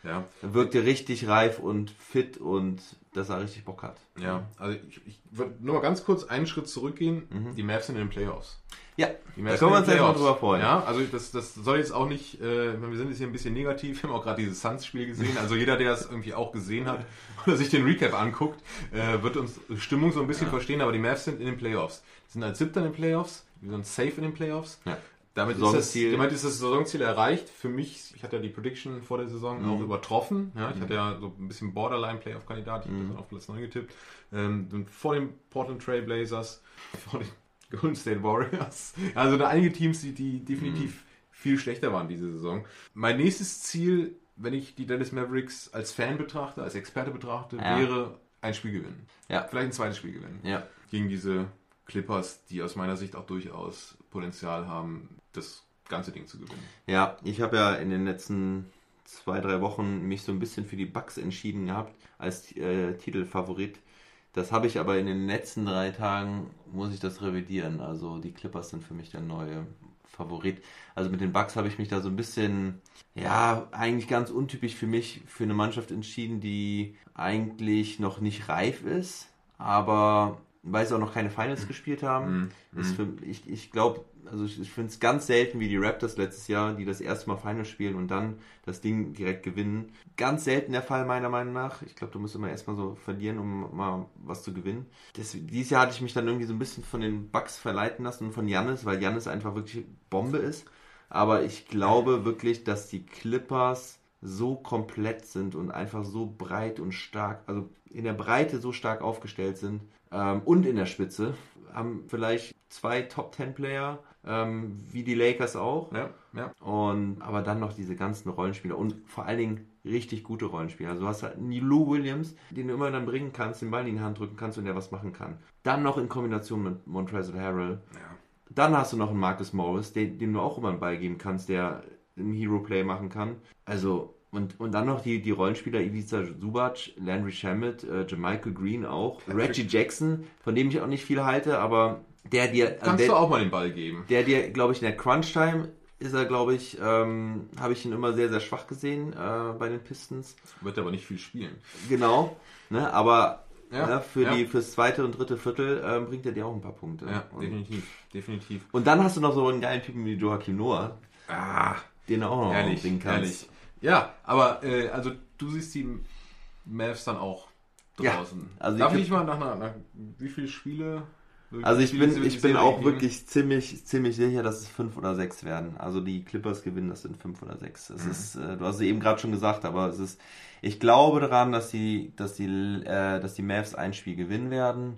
Ja, er wirkte richtig reif und fit und dass er richtig Bock hat. ja. Also ich, ich würde nur mal ganz kurz einen Schritt zurückgehen. Die Mavs sind in den Playoffs. Ja, Die da können wir uns jetzt mal drüber freuen. Ja, also das, das soll jetzt auch nicht, äh, wir sind jetzt hier ein bisschen negativ, wir haben auch gerade dieses Suns-Spiel gesehen. Also jeder, der das irgendwie auch gesehen hat oder sich den Recap anguckt, äh, wird uns Stimmung so ein bisschen verstehen, aber die Mavs sind in den Playoffs. Die sind als Siebter in den Playoffs, wir sind safe in den Playoffs. Ja. Damit ist, das, Saisonziel. damit ist das Saisonziel erreicht. Für mich, ich hatte ja die Prediction vor der Saison Mhm. auch übertroffen. Ja, ich hatte ja so ein bisschen Borderline-Playoff-Kandidat. Ich Mhm. habe auf Platz 9 getippt. Ähm, vor den Portland Trail Blazers, vor den Golden State Warriors. Also da einige Teams, die, die definitiv Mhm. viel schlechter waren diese Saison. Mein nächstes Ziel, wenn ich die Dallas Mavericks als Fan betrachte, als Experte betrachte, Ja. wäre ein Spiel gewinnen. Ja. Vielleicht ein zweites Spiel gewinnen Ja. gegen diese Clippers, die aus meiner Sicht auch durchaus Potenzial haben, das ganze Ding zu gewinnen. Ja, ich habe ja in den letzten zwei, drei Wochen mich so ein bisschen für die Bucks entschieden gehabt als äh, Titelfavorit. Das habe ich aber in den letzten drei Tagen, muss ich das revidieren. Also die Clippers sind für mich der neue Favorit. Also mit den Bucks habe ich mich da so ein bisschen, ja, eigentlich ganz untypisch für mich, für eine Mannschaft entschieden, die eigentlich noch nicht reif ist, aber weil sie auch noch keine Finals gespielt haben, ist für, ich, ich glaube, also ich, ich finde es ganz selten wie die Raptors letztes Jahr, die das erste Mal Finals spielen und dann das Ding direkt gewinnen. Ganz selten der Fall meiner Meinung nach. Ich glaube, du musst immer erstmal so verlieren, um mal was zu gewinnen. Das, dieses Jahr hatte ich mich dann irgendwie so ein bisschen von den Bucks verleiten lassen und von Jannis, weil Jannis einfach wirklich Bombe ist. Aber ich glaube wirklich, dass die Clippers so komplett sind und einfach so breit und stark, also in der Breite so stark aufgestellt sind ähm, und in der Spitze, haben vielleicht zwei Top-10-Player, ähm, wie die Lakers auch. Ja, ja. Und, aber dann noch diese ganzen Rollenspieler und vor allen Dingen richtig gute Rollenspieler. Also du hast halt einen Lou Williams, den du immer dann bringen kannst, den Ball in die Hand drücken kannst und der was machen kann. Dann noch in Kombination mit Montrezl Harrell. Dann hast du noch einen Marcus Morris, den, dem du auch immer einen Ball geben kannst, der einen Hero-Play machen kann. Also, und, und dann noch die, die Rollenspieler Ivica Subac, Landry Shamet, äh, Jermichael Green auch, Reggie Jackson, von dem ich auch nicht viel halte, aber der dir... also Kannst der, du auch mal den Ball geben. der dir, glaube ich, in der Crunch-Time ist er, glaube ich, ähm, habe ich ihn immer sehr, sehr schwach gesehen äh, bei den Pistons. Wird aber nicht viel spielen. Genau, ne, aber Ja, ne, für ja. die fürs zweite und dritte Viertel ähm, bringt er dir auch ein paar Punkte. Ja, und, definitiv. Definitiv. und dann hast du noch so einen geilen Typen wie Joachim Noah, Ah, den du auch noch bringen kannst. ehrlich. Ja, aber äh, also du siehst die Mavs dann auch Ja, draußen. also Darf ich- ich mal nach, nach, nach wie viele Spiele? Also ich bin, ich bin auch geben? wirklich ziemlich, ziemlich sicher, dass es fünf oder sechs werden. Also die Clippers gewinnen, das sind fünf oder sechs. Es ist, äh, du hast es eben gerade schon gesagt, aber es ist, ich glaube daran, dass die, dass die, äh, dass die Mavs ein Spiel gewinnen werden.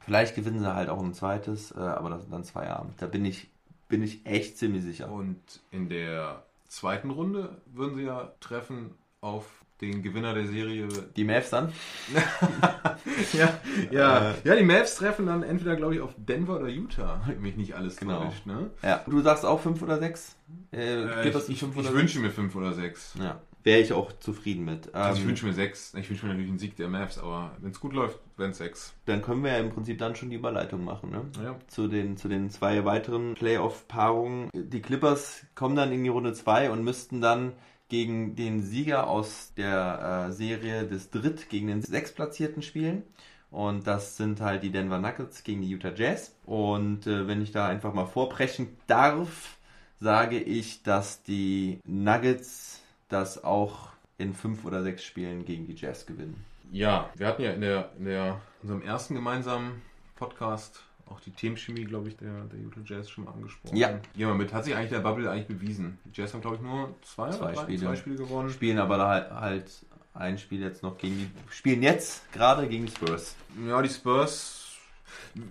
Vielleicht gewinnen sie halt auch ein zweites, äh, aber das sind dann zwei Abend. Da bin ich, bin ich echt ziemlich sicher. Und in der zweiten Runde würden sie ja treffen auf den Gewinner der Serie. Die Mavs dann? Ja, ja. Äh. ja, die Mavs treffen dann entweder, glaube ich, auf Denver oder Utah, wenn mich nicht alles Genau. täuscht. Ne? Ja. Du sagst auch fünf oder sechs? Äh, Äh, ich ich, ich wünsche mir fünf oder sechs. Ja. Wäre ich auch zufrieden mit. Also ich Ähm, wünsche mir sechs. Ich wünsche mir natürlich einen Sieg der Mavs, aber wenn es gut läuft, wären es sechs. dann können wir ja im Prinzip dann schon die Überleitung machen, ne? Ja. zu den, zu den zwei weiteren Playoff-Paarungen. Die Clippers kommen dann in die Runde 2 und müssten dann gegen den Sieger aus der äh, Serie des Dritt gegen den Sechstplatzierten spielen. Und das sind halt die Denver Nuggets gegen die Utah Jazz. Und äh, wenn ich da einfach mal vorbrechen darf, sage ich, dass die Nuggets das auch in fünf oder sechs Spielen gegen die Jazz gewinnen. Ja, wir hatten ja in der, in der unserem ersten gemeinsamen Podcast auch die Teamchemie, glaube ich, der, der Utah Jazz schon mal angesprochen. Ja. Gehen wir mit. Hat sich eigentlich der Bubble eigentlich bewiesen. Die Jazz haben, glaube ich, nur zwei, Zwei oder drei, Spiele. zwei Spiele gewonnen. Spielen aber da halt, halt ein Spiel jetzt noch gegen die. Spielen jetzt gerade gegen die Spurs. Ja, die Spurs,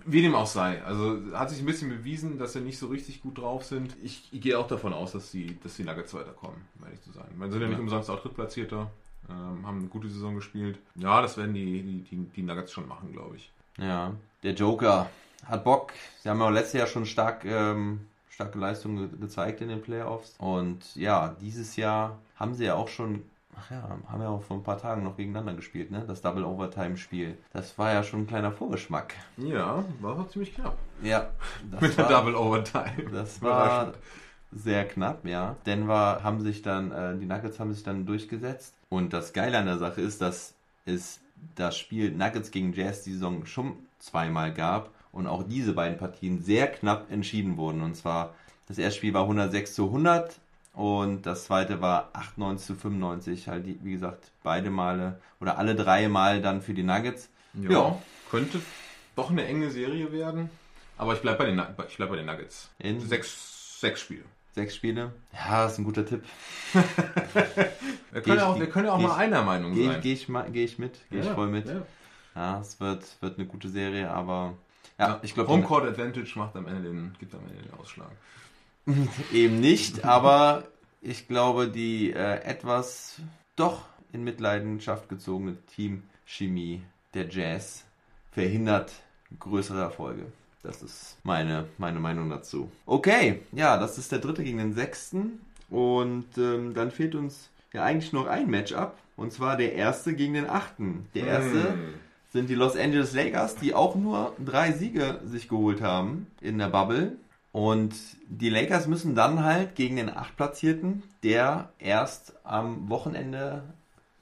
wie dem auch sei. Also hat sich ein bisschen bewiesen, dass sie nicht so richtig gut drauf sind. Ich, ich gehe auch davon aus, dass die, dass die Nuggets weiterkommen, um ehrlich zu sein. Man sind ja nicht Ja. umsonst auch Drittplatzierter, ähm, haben eine gute Saison gespielt. Ja, das werden die, die, die, die Nuggets schon machen, glaube ich. Ja. Der Joker hat Bock. Sie haben ja letztes Jahr schon stark, ähm, starke Leistungen ge gezeigt in den Playoffs. Und ja, dieses Jahr haben sie ja auch schon. Ach ja, haben ja auch vor ein paar Tagen noch gegeneinander gespielt, ne? Das Double Overtime Spiel. Das war ja schon ein kleiner Vorgeschmack. Ja, war auch ziemlich knapp. Ja. Mit der war- Double Overtime. Das war sehr knapp, ja. Denver haben sich dann, äh, die Nuggets haben sich dann durchgesetzt. Und das Geile an der Sache ist, dass es das Spiel Nuggets gegen Jazz die Saison schon zweimal gab und auch diese beiden Partien sehr knapp entschieden wurden. Und zwar, das erste Spiel war 106 zu 100 und das zweite war 98 zu 95. Halt, die, wie gesagt, beide Male oder alle drei Mal dann für die Nuggets. Ja, Ja. könnte doch eine enge Serie werden. Aber ich bleibe bei, den ich bleib bei den Nuggets. In- Sechs, Sechs Spiele. Sechs Spiele. Ja, ist ein guter Tipp. Wir können, ich- ja auch, wir können auch geh mal ich- einer Meinung Gehe sein. geh ich, geh ich mit. Gehe ich Ja, voll mit. ja. Ja, es wird, wird eine gute Serie, aber ja, ich glaube Homecourt Advantage macht am Ende den, gibt am Ende den Ausschlag. eben nicht, aber ich glaube, die äh, etwas doch in Mitleidenschaft gezogene Teamchemie der Jazz verhindert größere Erfolge. Das ist meine, meine Meinung dazu. Okay, ja, das ist der dritte gegen den sechsten. Und ähm, dann fehlt uns ja eigentlich noch ein Matchup. Und zwar der erste gegen den achten. Der erste sind die Los Angeles Lakers, die auch nur drei Siege sich geholt haben in der Bubble. Und die Lakers müssen dann halt gegen den Achtplatzierten, der erst am Wochenende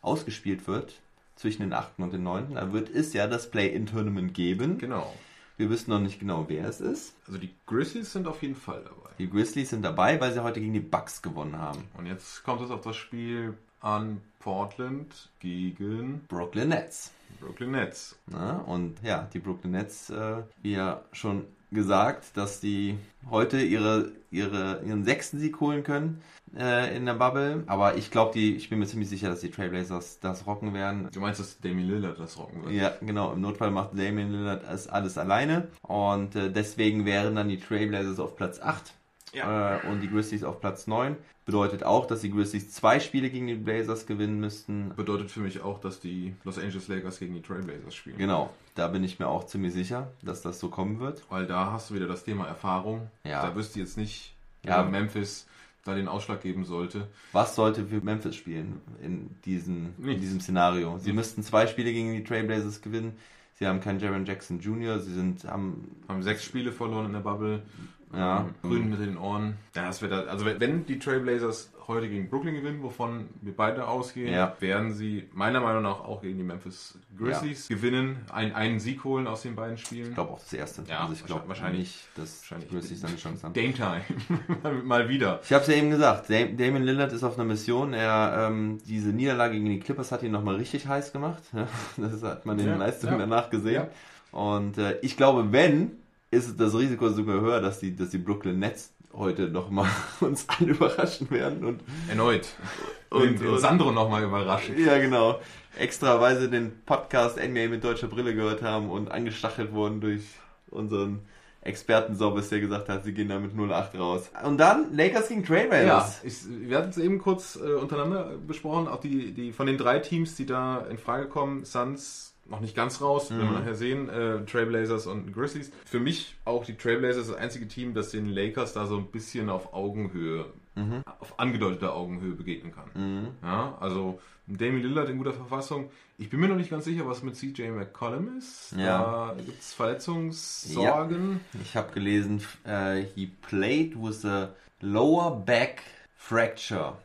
ausgespielt wird, zwischen den achten und den neunten. Da wird es ja das Play-In-Tournament geben. Genau. Wir wissen noch nicht genau, wer es ist. Also die Grizzlies sind auf jeden Fall dabei. Die Grizzlies sind dabei, weil sie heute gegen die Bucks gewonnen haben. Und jetzt kommt es auf das Spiel an Portland gegen Brooklyn Nets. Brooklyn Nets. Ne? Und ja, die Brooklyn Nets, äh, wie ja schon gesagt, dass die heute ihre, ihre, ihren sechsten Sieg holen können äh, in der Bubble. Aber ich glaube, ich bin mir ziemlich sicher, dass die Trailblazers das rocken werden. Du meinst, dass Damian Lillard das rocken wird? Ja, genau. Im Notfall macht Damian Lillard das alles alleine. Und äh, deswegen wären dann die Trailblazers auf Platz 8 Ja. äh, und die Grizzlies auf Platz 9. Bedeutet auch, dass die Grizzlies zwei Spiele gegen die Blazers gewinnen müssten. Bedeutet für mich auch, dass die Los Angeles Lakers gegen die Trailblazers spielen. Genau, da bin ich mir auch ziemlich sicher, dass das so kommen wird. Weil da hast du wieder das Thema Erfahrung. Ja. Da wüsste jetzt nicht, Ja. wer Memphis da den Ausschlag geben sollte. Was sollte für Memphis spielen in, diesen, in diesem Szenario? Sie müssten zwei Spiele gegen die Trailblazers gewinnen. Sie haben keinen Jaron Jackson Jr., sie sind, haben, Haben sechs Spiele verloren in der Bubble. Ja, Grün mit den Ohren. Ja, das wird da, also wenn- die Trailblazers heute gegen Brooklyn gewinnen, wovon wir beide ausgehen, Ja. werden sie meiner Meinung nach auch gegen die Memphis Grizzlies gewinnen, ein, einen Sieg holen aus den beiden Spielen. ich glaube auch das erste. Ja, also ich glaube wahrscheinlich- nicht, dass wahrscheinlich. die Grizzlies dann eine Chance haben. Game Time. Mal wieder. Ich habe es ja eben gesagt, Dam- Damian Lillard ist auf einer Mission. Er, ähm, diese Niederlage gegen die Clippers hat ihn nochmal richtig heiß gemacht. Ja, Das hat man in Ja, den Leistungen ja. danach gesehen. Ja. Und äh, ich glaube, wenn, ist das Risiko sogar höher, dass die, dass die Brooklyn Nets heute nochmal uns alle überraschen werden. Und Erneut. Und- Und, und- Sandro nochmal überraschen. ja, genau, extraweise den Podcast NBA mit deutscher Brille gehört haben und angestachelt wurden durch unseren Experten Sobbes, der gesagt hat, sie gehen da mit 0-8 raus. Und dann Lakers gegen Ja, Trailblazers. ich, wir hatten es eben kurz äh, untereinander besprochen, auch die, die von den drei Teams, die da in Frage kommen, Suns noch nicht ganz raus, werden wir nachher sehen, äh, Trailblazers und Grizzlies. Für mich auch die Trailblazers das einzige Team, das den Lakers da so ein bisschen auf Augenhöhe, auf angedeuteter Augenhöhe begegnen kann. Mhm. Ja, also Damian Lillard in guter Verfassung. Ich bin mir noch nicht ganz sicher, was mit CJ McCollum ist. Ja. Da gibt es Verletzungssorgen. Ich habe gelesen, äh, he played with a lower back fracture.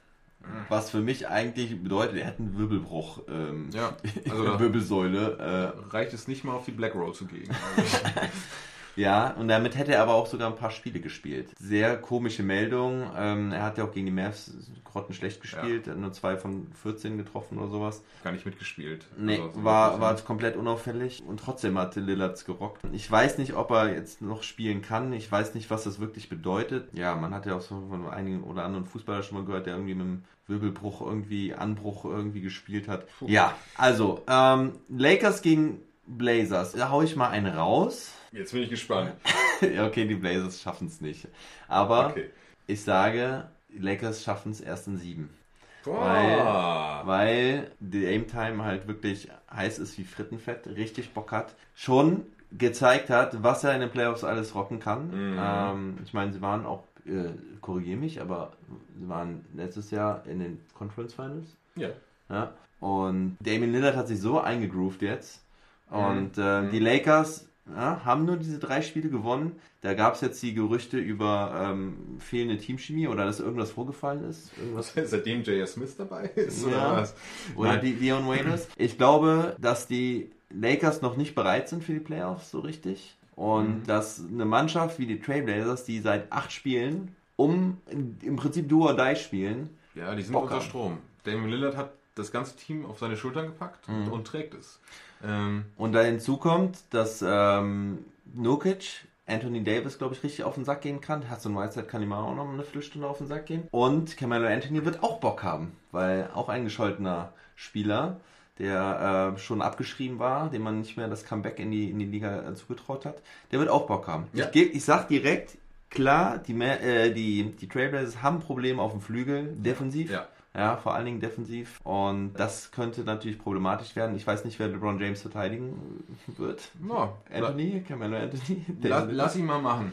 Was für mich eigentlich bedeutet, er hat einen Wirbelbruch ähm, Ja, in also Wirbelsäule. reicht es nicht mal auf die Black Roll zu gehen. Äh, ja, und damit hätte er aber auch sogar ein paar Spiele gespielt. Sehr komische Meldung. Ähm, er hat ja auch gegen die Mavs grottenschlecht gespielt. Er hat nur zwei von 14 getroffen oder sowas. Gar nicht mitgespielt. Nee, Also, war, war komplett unauffällig und trotzdem hatte Lillards gerockt. Ich weiß nicht, ob er jetzt noch spielen kann. Ich weiß nicht, was das wirklich bedeutet. Ja, man hat ja auch so von einigen oder anderen Fußballern schon mal gehört, der irgendwie mit einem Wirbelbruch irgendwie, Anbruch irgendwie gespielt hat. Ja, also, ähm, Lakers gegen Blazers. Da hau ich mal einen raus. Jetzt bin ich gespannt. ja, okay, die Blazers schaffen es nicht. Aber Okay. ich sage, die Lakers schaffen es erst in sieben. Boah. Weil die Aim Time halt wirklich heiß ist wie Frittenfett, richtig Bock hat, schon gezeigt hat, was er in den Playoffs alles rocken kann. Mhm. Ähm, ich meine, sie waren auch, äh, korrigiere mich, aber sie waren letztes Jahr in den Conference Finals. Ja. Ja. Und Damien Lillard hat sich so eingegroovt jetzt. Und äh, Mhm. die Lakers ja, haben nur diese drei Spiele gewonnen. Da gab es jetzt die Gerüchte über ähm, fehlende Teamchemie oder dass irgendwas vorgefallen ist. Irgendwas Seitdem J.S. Smith dabei ist, Ja. oder was? oder die Dion Waiters. Ich glaube, dass die Lakers noch nicht bereit sind für die Playoffs so richtig. Und Mhm. dass eine Mannschaft wie die Trailblazers, die seit acht Spielen um im Prinzip Do or Die spielen, Ja, die sind Bock unter. Strom. Damon Lillard hat das ganze Team auf seine Schultern gepackt und, Mhm. und trägt es. Ähm, Und da hinzu kommt, dass ähm, Nurkic Anthony Davis, glaube ich, richtig auf den Sack gehen kann. Hudson Whiteside kann ihm auch noch eine Viertelstunde auf den Sack gehen. Und Carmelo Anthony wird auch Bock haben, weil auch ein gescholtener Spieler, der äh, schon abgeschrieben war, dem man nicht mehr das Comeback in die, in die Liga äh, zugetraut hat, der wird auch Bock haben. Ja. Ich, geb- ich sag direkt, klar, die, äh, die, die Trailblazers haben Probleme auf dem Flügel, defensiv. Ja. Ja, vor allen Dingen defensiv. Und das könnte natürlich problematisch werden. Ich weiß nicht, wer LeBron James verteidigen wird. Ja, Anthony, Carmelo Anthony. La, lass ihn mal machen.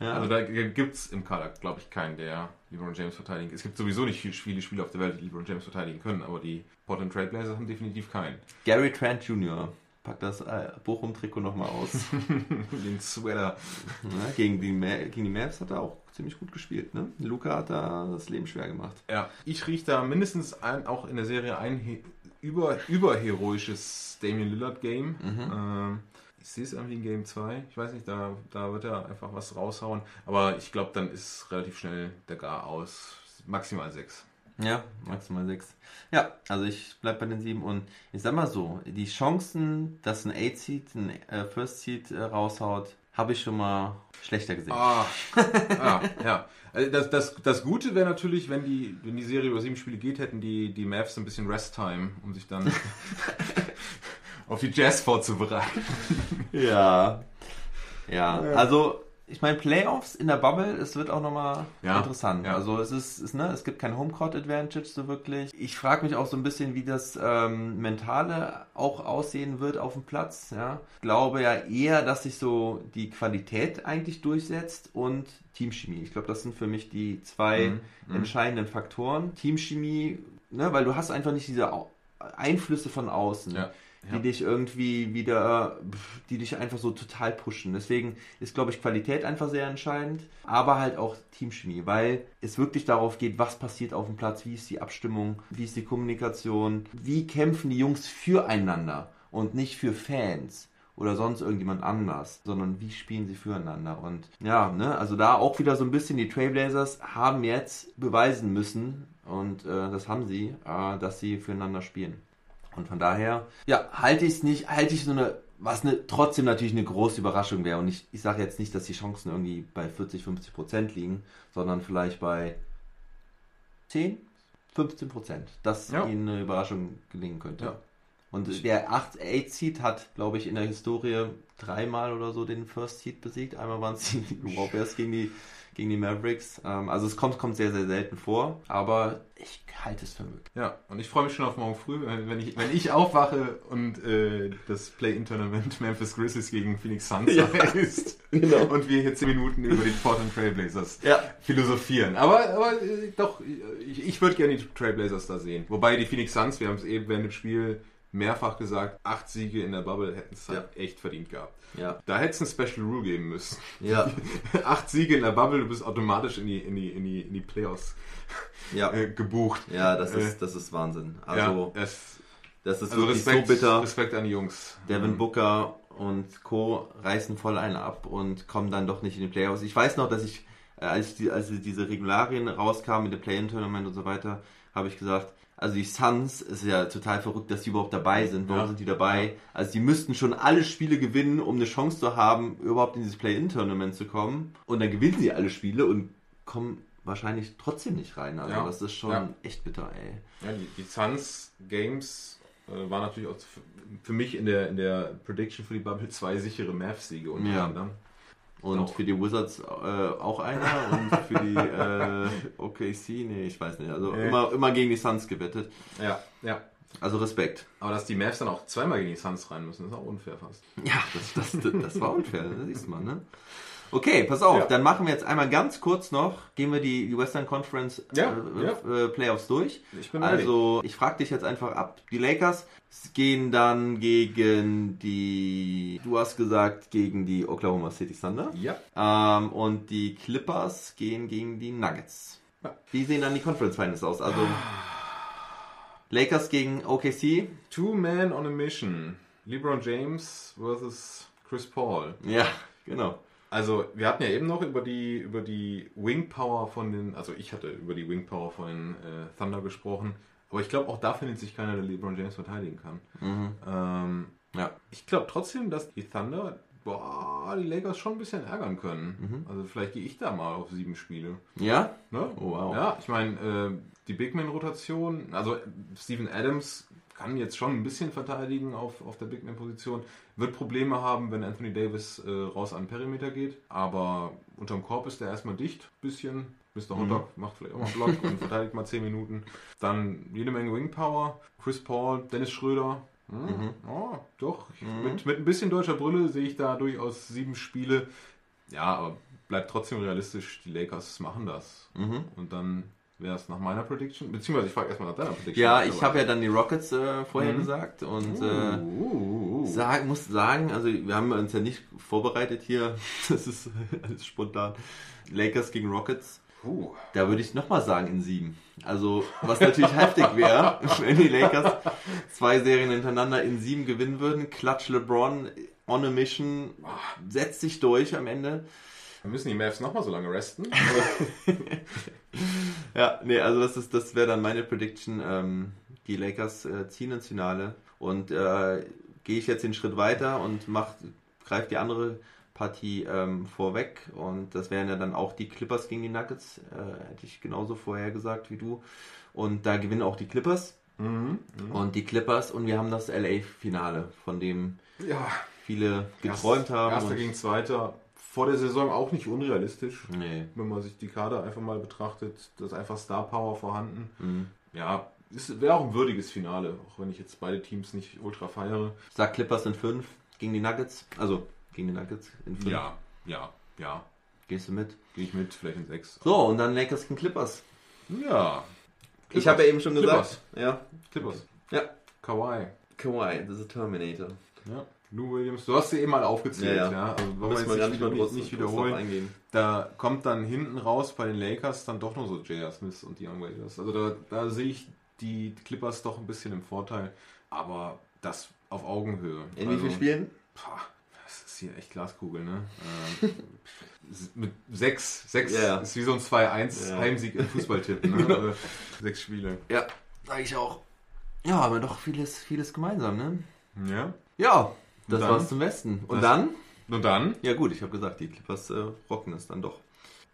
Ja. Also da gibt es im Kader, glaube ich, keinen, der LeBron James verteidigen. Es gibt sowieso nicht viel- viele Spieler auf der Welt, die LeBron James verteidigen können, aber die Portland Trail Blazers haben definitiv keinen. Gary Trent Jr. Packt das äh, Bochum-Trikot nochmal aus. Den Sweater. ja, gegen, die Ma gegen die Mavs hat er auch ziemlich gut gespielt. Ne? Luca hat da das Leben schwer gemacht. Ja, ich rieche da mindestens ein, auch in der Serie ein über, überheroisches Damian Lillard Game. Ähm, ich sehe es irgendwie in Game 2. Ich weiß nicht, da, da wird er einfach was raushauen. Aber ich glaube, dann ist relativ schnell der Gar aus. Maximal 6. Ja, maximal sechs. Ja, also ich bleib bei den sieben und ich sag mal so, die Chancen, dass ein 8-Seed, ein äh, First-Seed äh, raushaut, habe ich schon mal schlechter gesehen. Ah, ah ja. Also Das, das, das Gute wäre natürlich, wenn die, wenn die Serie über sieben Spiele geht, hätten die, die Mavs ein bisschen Rest-Time, um sich dann auf die Jazz vorzubereiten. Ja. Ja, also ich meine, Playoffs in der Bubble, es wird auch nochmal Ja, interessant. ja. Also es ist, ist ne, es gibt kein Homecourt Advantage so wirklich. Ich frage mich auch so ein bisschen, wie das ähm, Mentale auch aussehen wird auf dem Platz. Ja. Ich glaube ja eher, dass sich so die Qualität eigentlich durchsetzt und Teamchemie. Ich glaube, das sind für mich die zwei Mhm, entscheidenden Faktoren. Teamchemie, ne, weil du hast einfach nicht diese Einflüsse von außen Ja. Die Ja. dich irgendwie wieder, die dich einfach so total pushen. Deswegen ist, glaube ich, Qualität einfach sehr entscheidend, aber halt auch Teamchemie, weil es wirklich darauf geht, was passiert auf dem Platz, wie ist die Abstimmung, wie ist die Kommunikation, wie kämpfen die Jungs füreinander und nicht für Fans oder sonst irgendjemand anders, sondern wie spielen sie füreinander. Und ja, ne, also da auch wieder so ein bisschen die Trailblazers haben jetzt beweisen müssen, und äh, das haben sie, äh, dass sie füreinander spielen. Und von daher, ja, halte ich es nicht, halte ich so eine, was eine, trotzdem natürlich eine große Überraschung wäre. Und ich, ich sage jetzt nicht, dass die Chancen irgendwie bei 40, 50 Prozent liegen, sondern vielleicht bei 10, 15 Prozent, dass Ja. ihnen eine Überraschung gelingen könnte. Ja. Und der 8 8 Seed hat, glaube ich, in der Historie dreimal oder so den First Seed besiegt. Einmal waren es die Warbears gegen die, gegen die Mavericks. Ähm, also es kommt, kommt sehr, sehr selten vor. Aber ich halte es für möglich. Ja, und ich freue mich schon auf morgen früh, wenn wenn ich, wenn ich aufwache und äh, das Play-In-Tournament Memphis Grizzlies gegen Phoenix Suns Ja. ist. Genau. Und wir hier 10 Minuten über die Portland Trailblazers Ja. philosophieren. Aber, aber äh, doch, ich, ich würde gerne die Trailblazers da sehen. Wobei die Phoenix Suns, wir haben es eben während dem Spiel mehrfach gesagt, acht Siege in der Bubble hätten es halt echt verdient gehabt. Ja. Da hätte es ein Special Rule geben müssen. Ja. acht Siege in der Bubble, du bist automatisch in die, in die, in die, in die Playoffs Ja. äh, gebucht. Ja, das Äh, ist, das ist Wahnsinn. Also, ja, es, das ist also wirklich Respekt, so bitter. Respekt an die Jungs. Devin Booker und Co. reißen voll einen ab und kommen dann doch nicht in die Playoffs. Ich weiß noch, dass ich, äh, als, die, als diese Regularien rauskamen mit dem Play-In-Tournament und so weiter, habe ich gesagt, also die Suns ist ja total verrückt, dass die überhaupt dabei sind. Warum Ja. sind die dabei? Also die müssten schon alle Spiele gewinnen, um eine Chance zu haben, überhaupt in dieses Play-In-Tournament zu kommen. Und dann gewinnen sie alle Spiele und kommen wahrscheinlich trotzdem nicht rein. Also Ja. das ist schon Ja. echt bitter, ey. Ja, die, die Suns Games äh, waren natürlich auch für, mich in der, in der Prediction für die Bubble zwei sichere Mavs-Siege unter anderem. Und Auch. für die Wizards äh, auch einer und für die äh, OKC, nee, ich weiß nicht. Also Nee. immer, immer gegen die Suns gewettet. Ja, ja. Also Respekt. Aber dass die Mavs dann auch zweimal gegen die Suns rein müssen, ist auch unfair fast. Ja, das, das, das war unfair, das siehst du mal, ne? Okay, pass auf, Ja. dann machen wir jetzt einmal ganz kurz noch, gehen wir die, die Western Conference Ja, äh, ja. Äh, Playoffs durch. Ich bin Also, ich frage dich jetzt einfach ab. Die Lakers gehen dann gegen die, du hast gesagt, gegen die Oklahoma City Thunder. Ja. Ähm, und die Clippers gehen gegen die Nuggets. Ja. Wie sehen dann die Conference Finals aus? Also Lakers gegen OKC. Two Man on a Mission. LeBron James versus Chris Paul. Ja, genau. Also, wir hatten ja eben noch über die, über die Wing Power von den, also ich hatte über die Wing Power von den äh, Thunder gesprochen, aber ich glaube, auch da findet sich keiner, der LeBron James verteidigen kann. Ähm, Ja. ich glaube trotzdem, dass die Thunder boah, die Lakers schon ein bisschen ärgern können. Also vielleicht gehe ich da mal auf sieben Spiele. Ja? Ne? Oh, wow. Ja, ich meine, äh, die Big Man-Rotation, also Steven Adams kann jetzt schon ein bisschen verteidigen auf, auf der Big Man-Position, wird Probleme haben, wenn Anthony Davis äh, raus an den Perimeter geht, aber unterm Korb ist er erstmal dicht, bisschen. Mr. Hotdog macht vielleicht auch mal einen Block und verteidigt mal 10 Minuten. Dann jede Menge Wing Power, Chris Paul, Dennis Schröder. Hm, oh, doch, mit, mit ein bisschen deutscher Brille sehe ich da durchaus sieben Spiele. Ja, aber bleibt trotzdem realistisch, die Lakers machen das. Und dann wäre es nach meiner Prediction, beziehungsweise ich frage erstmal nach deiner Prediction. Ja, ich habe ja dann die Rockets äh, vorher gesagt und äh, Uh, uh, Sag, muss sagen, also wir haben uns ja nicht vorbereitet hier. Das ist alles spontan. Lakers gegen Rockets. uh. Da würde ich nochmal sagen in sieben. Also, was natürlich heftig wäre, wenn die Lakers zwei Serien hintereinander in sieben gewinnen würden. Klatsch LeBron on a mission, setzt sich durch am Ende. Dann müssen die Mavs nochmal so lange resten. Ja, nee, also das ist, das wäre dann meine Prediction. Ähm, die Lakers äh, ziehen ins Finale und äh, gehe ich jetzt den Schritt weiter und mach, greife die andere Partie ähm, vorweg und das wären ja dann auch die Clippers gegen die Nuggets, äh, hätte ich genauso vorher gesagt wie du. Und da gewinnen auch die Clippers und die Clippers und wir haben das LA-Finale, von dem ja, viele geträumt haben. Erster gegen Zweiter. Vor der Saison auch nicht unrealistisch. nee. Wenn man sich die Kader einfach mal betrachtet, da ist einfach Star Power vorhanden. Mhm. Ja, es wäre auch ein würdiges Finale, auch wenn ich jetzt beide Teams nicht ultra feiere. Sag Clippers in fünf gegen die Nuggets, also gegen die Nuggets in fünf. Ja, ja, ja. Gehst du mit? Gehe ich mit, vielleicht in sechs. So, und dann Lakers gegen Clippers. Ja. Ich habe ja eben schon Clippers. gesagt. Ja. Clippers. Ja. Kawhi. Kawhi, das ist Terminator. Ja. Lou Williams. Du hast sie eben mal aufgezählt, Ja, ja. ja. Also wollen Müssen wir jetzt nicht, nicht, nicht, nicht wiederholen. eingehen. Da kommt dann hinten raus bei den Lakers dann doch nur so J.R. Smith und die Young Raiders. Also da, da sehe ich die Clippers doch ein bisschen im Vorteil. Aber das auf Augenhöhe. In wie Also, vielen Spielen? Pah, das ist hier echt Glaskugel, ne? Ähm, mit sechs. Sechs Ja, ja. ist wie so ein 2-1 Ja. Heimsieg im Fußballtipp, ne? Also, sechs Spiele. Ja, sag ich auch. Ja, aber doch vieles, vieles gemeinsam, ne? Ja. Ja, das dann? war's zum Westen. Und dann? Und dann? Ja gut, ich habe gesagt, die Clippers äh, rocken es dann doch.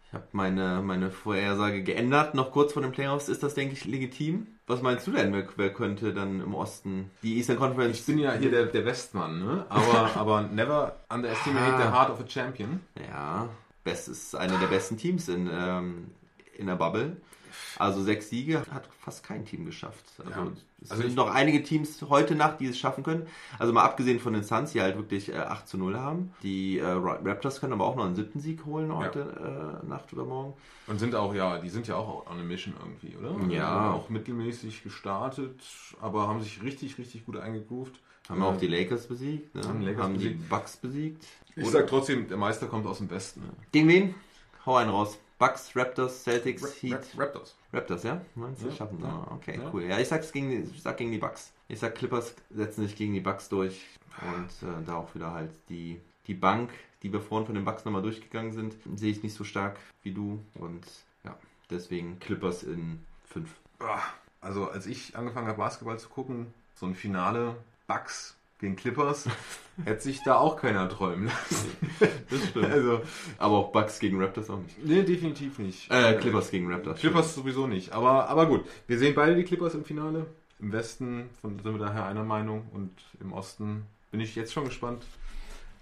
Ich habe meine, meine Vorhersage geändert. Noch kurz vor den Playoffs ist das, denke ich, legitim. Was meinst du denn, wer, wer könnte dann im Osten die Eastern Conference... Ich bin ja hier der, der Westmann, ne? Aber, aber never underestimate Ah. the heart of a champion. Ja, Best ist eine der besten Teams in, ähm, in der Bubble. Also sechs Siege hat fast kein Team geschafft. Also, Ja. es Also sind noch einige Teams heute Nacht, die es schaffen können. Also mal abgesehen von den Suns, die halt wirklich äh, 8 zu 0 haben. Die äh, Ra- Raptors können aber auch noch einen siebten Sieg holen heute äh, Nacht oder morgen. Und sind auch, ja, die sind ja auch on a mission irgendwie, oder? Ja. Also Auch mittelmäßig gestartet, aber haben sich richtig, richtig gut eingegroovt. Haben auch die Lakers besiegt, ne? Haben haben, die Lakers die besiegt. Bucks besiegt. Ich Oder- sag trotzdem, der Meister kommt aus dem Westen. Gegen wen? Hau einen raus. Bucks, Raptors, Celtics, Ra- Heat. Ra- Raptors. Raptors, ja? Meinst du, Ja, schaffen? ja, Ah, okay, ja. cool. Ja, ich sag's gegen die, ich sag gegen die Bucks. Ich sag Clippers setzen sich gegen die Bucks durch und äh, da auch wieder halt die, die Bank, die wir vorhin von den Bucks nochmal durchgegangen sind, sehe ich nicht so stark wie du und ja, deswegen Clippers in 5. Ah, Also als ich angefangen habe, Basketball zu gucken, so ein Finale Bucks gegen Clippers, hätte sich da auch keiner träumen lassen. Das stimmt. Also, Aber auch Bucks gegen Raptors auch nicht. nee, definitiv nicht. Äh, Clippers gegen Raptors. Clippers sowieso nicht. Aber, aber gut, wir sehen beide die Clippers im Finale. Im Westen von, sind wir daher einer Meinung und im Osten bin ich jetzt schon gespannt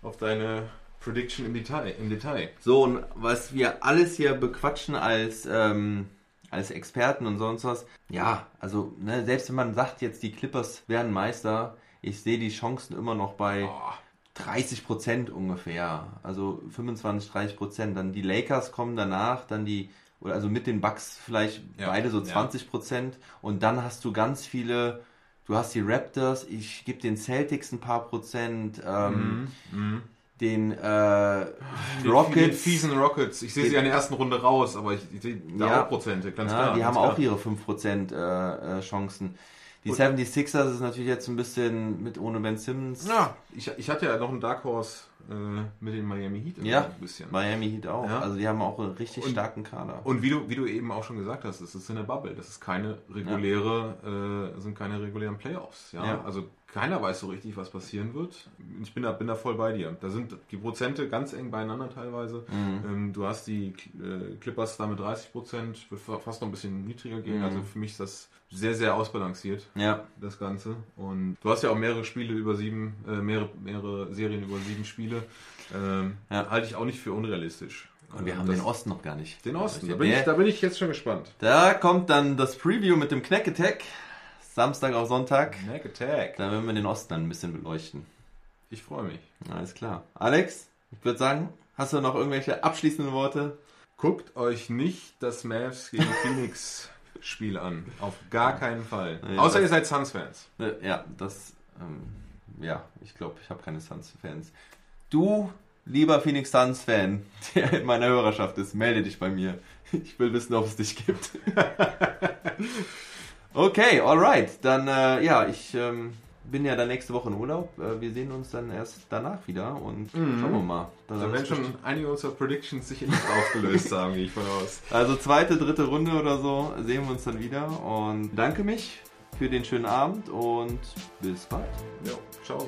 auf deine Prediction im Detail. Im Detail. So, und was wir alles hier bequatschen als, ähm, als Experten und sonst was, ja, also ne, selbst wenn man sagt, jetzt die Clippers werden Meister, ich sehe die Chancen immer noch bei Oh, 30 Prozent ungefähr, also 25, 30 Prozent. Dann die Lakers kommen danach, dann die, oder also mit den Bucks vielleicht Ja, beide so ja. 20 Prozent und dann hast du ganz viele, du hast die Raptors, ich gebe den Celtics ein paar Prozent, ähm, mhm. den äh, Den Rockets. fiesen Rockets. Ich sehe sie in der ersten Runde raus, aber ich, ich sehe da Ja. auch Prozente, ganz Ja, klar. die ganz haben klar. auch ihre 5% äh, äh, Chancen. Die Gut. 76ers ist natürlich jetzt ein bisschen mit ohne Ben Simmons. Ja, ich, ich hatte ja noch einen Dark Horse mit den Miami Heat Ja, ein bisschen. Miami Heat auch. Ja. Also die haben auch einen richtig Und- starken Kader. Und wie du, wie du eben auch schon gesagt hast, es ist in der Bubble. Das ist keine reguläre, äh, sind keine regulären Playoffs. Ja? Ja. Also keiner weiß so richtig, was passieren wird. Ich bin da, bin da voll bei dir. Da sind die Prozente ganz eng beieinander teilweise. Mhm. Ähm, du hast die äh, Clippers da mit 30 Prozent, wird fa- fast noch ein bisschen niedriger gehen. Mhm. Also für mich ist das sehr, sehr ausbalanciert, ja, das Ganze. Und du hast ja auch mehrere Spiele über sieben, äh, mehrere, mehrere Serien über sieben Spiele. Ähm, Ja. Halte ich auch nicht für unrealistisch. und wir Äh, haben das- den Osten noch gar nicht. den Osten. Da bin, ich, da bin ich jetzt schon gespannt. Da kommt dann das Preview mit dem Knack Attack. Samstag auf Sonntag. Neck Attack. Da werden wir den Osten dann ein bisschen beleuchten. Ich freue mich. Alles klar. Alex, ich würde sagen, hast du noch irgendwelche abschließenden Worte? Guckt euch nicht das Mavs gegen Phoenix Spiel an. Auf gar keinen Fall. Nee, Außer das- ihr seid Suns-Fans. Äh, Ja, das, ähm, ja, ich glaube, ich habe keine Suns-Fans. Du, lieber Phoenix Suns-Fan, der in meiner Hörerschaft ist, melde dich bei mir. Ich will wissen, ob es dich gibt. okay, alright. Dann, äh, ja, ich ähm, bin ja dann nächste Woche in Urlaub. Äh, wir sehen uns dann erst danach wieder und schauen wir mal. Dann Da werden schon einige unserer Predictions sicher nicht aufgelöst haben, gehe ich von aus. Also zweite, dritte Runde oder so sehen wir uns dann wieder. Und danke mich für den schönen Abend und bis bald. Jo, ciao.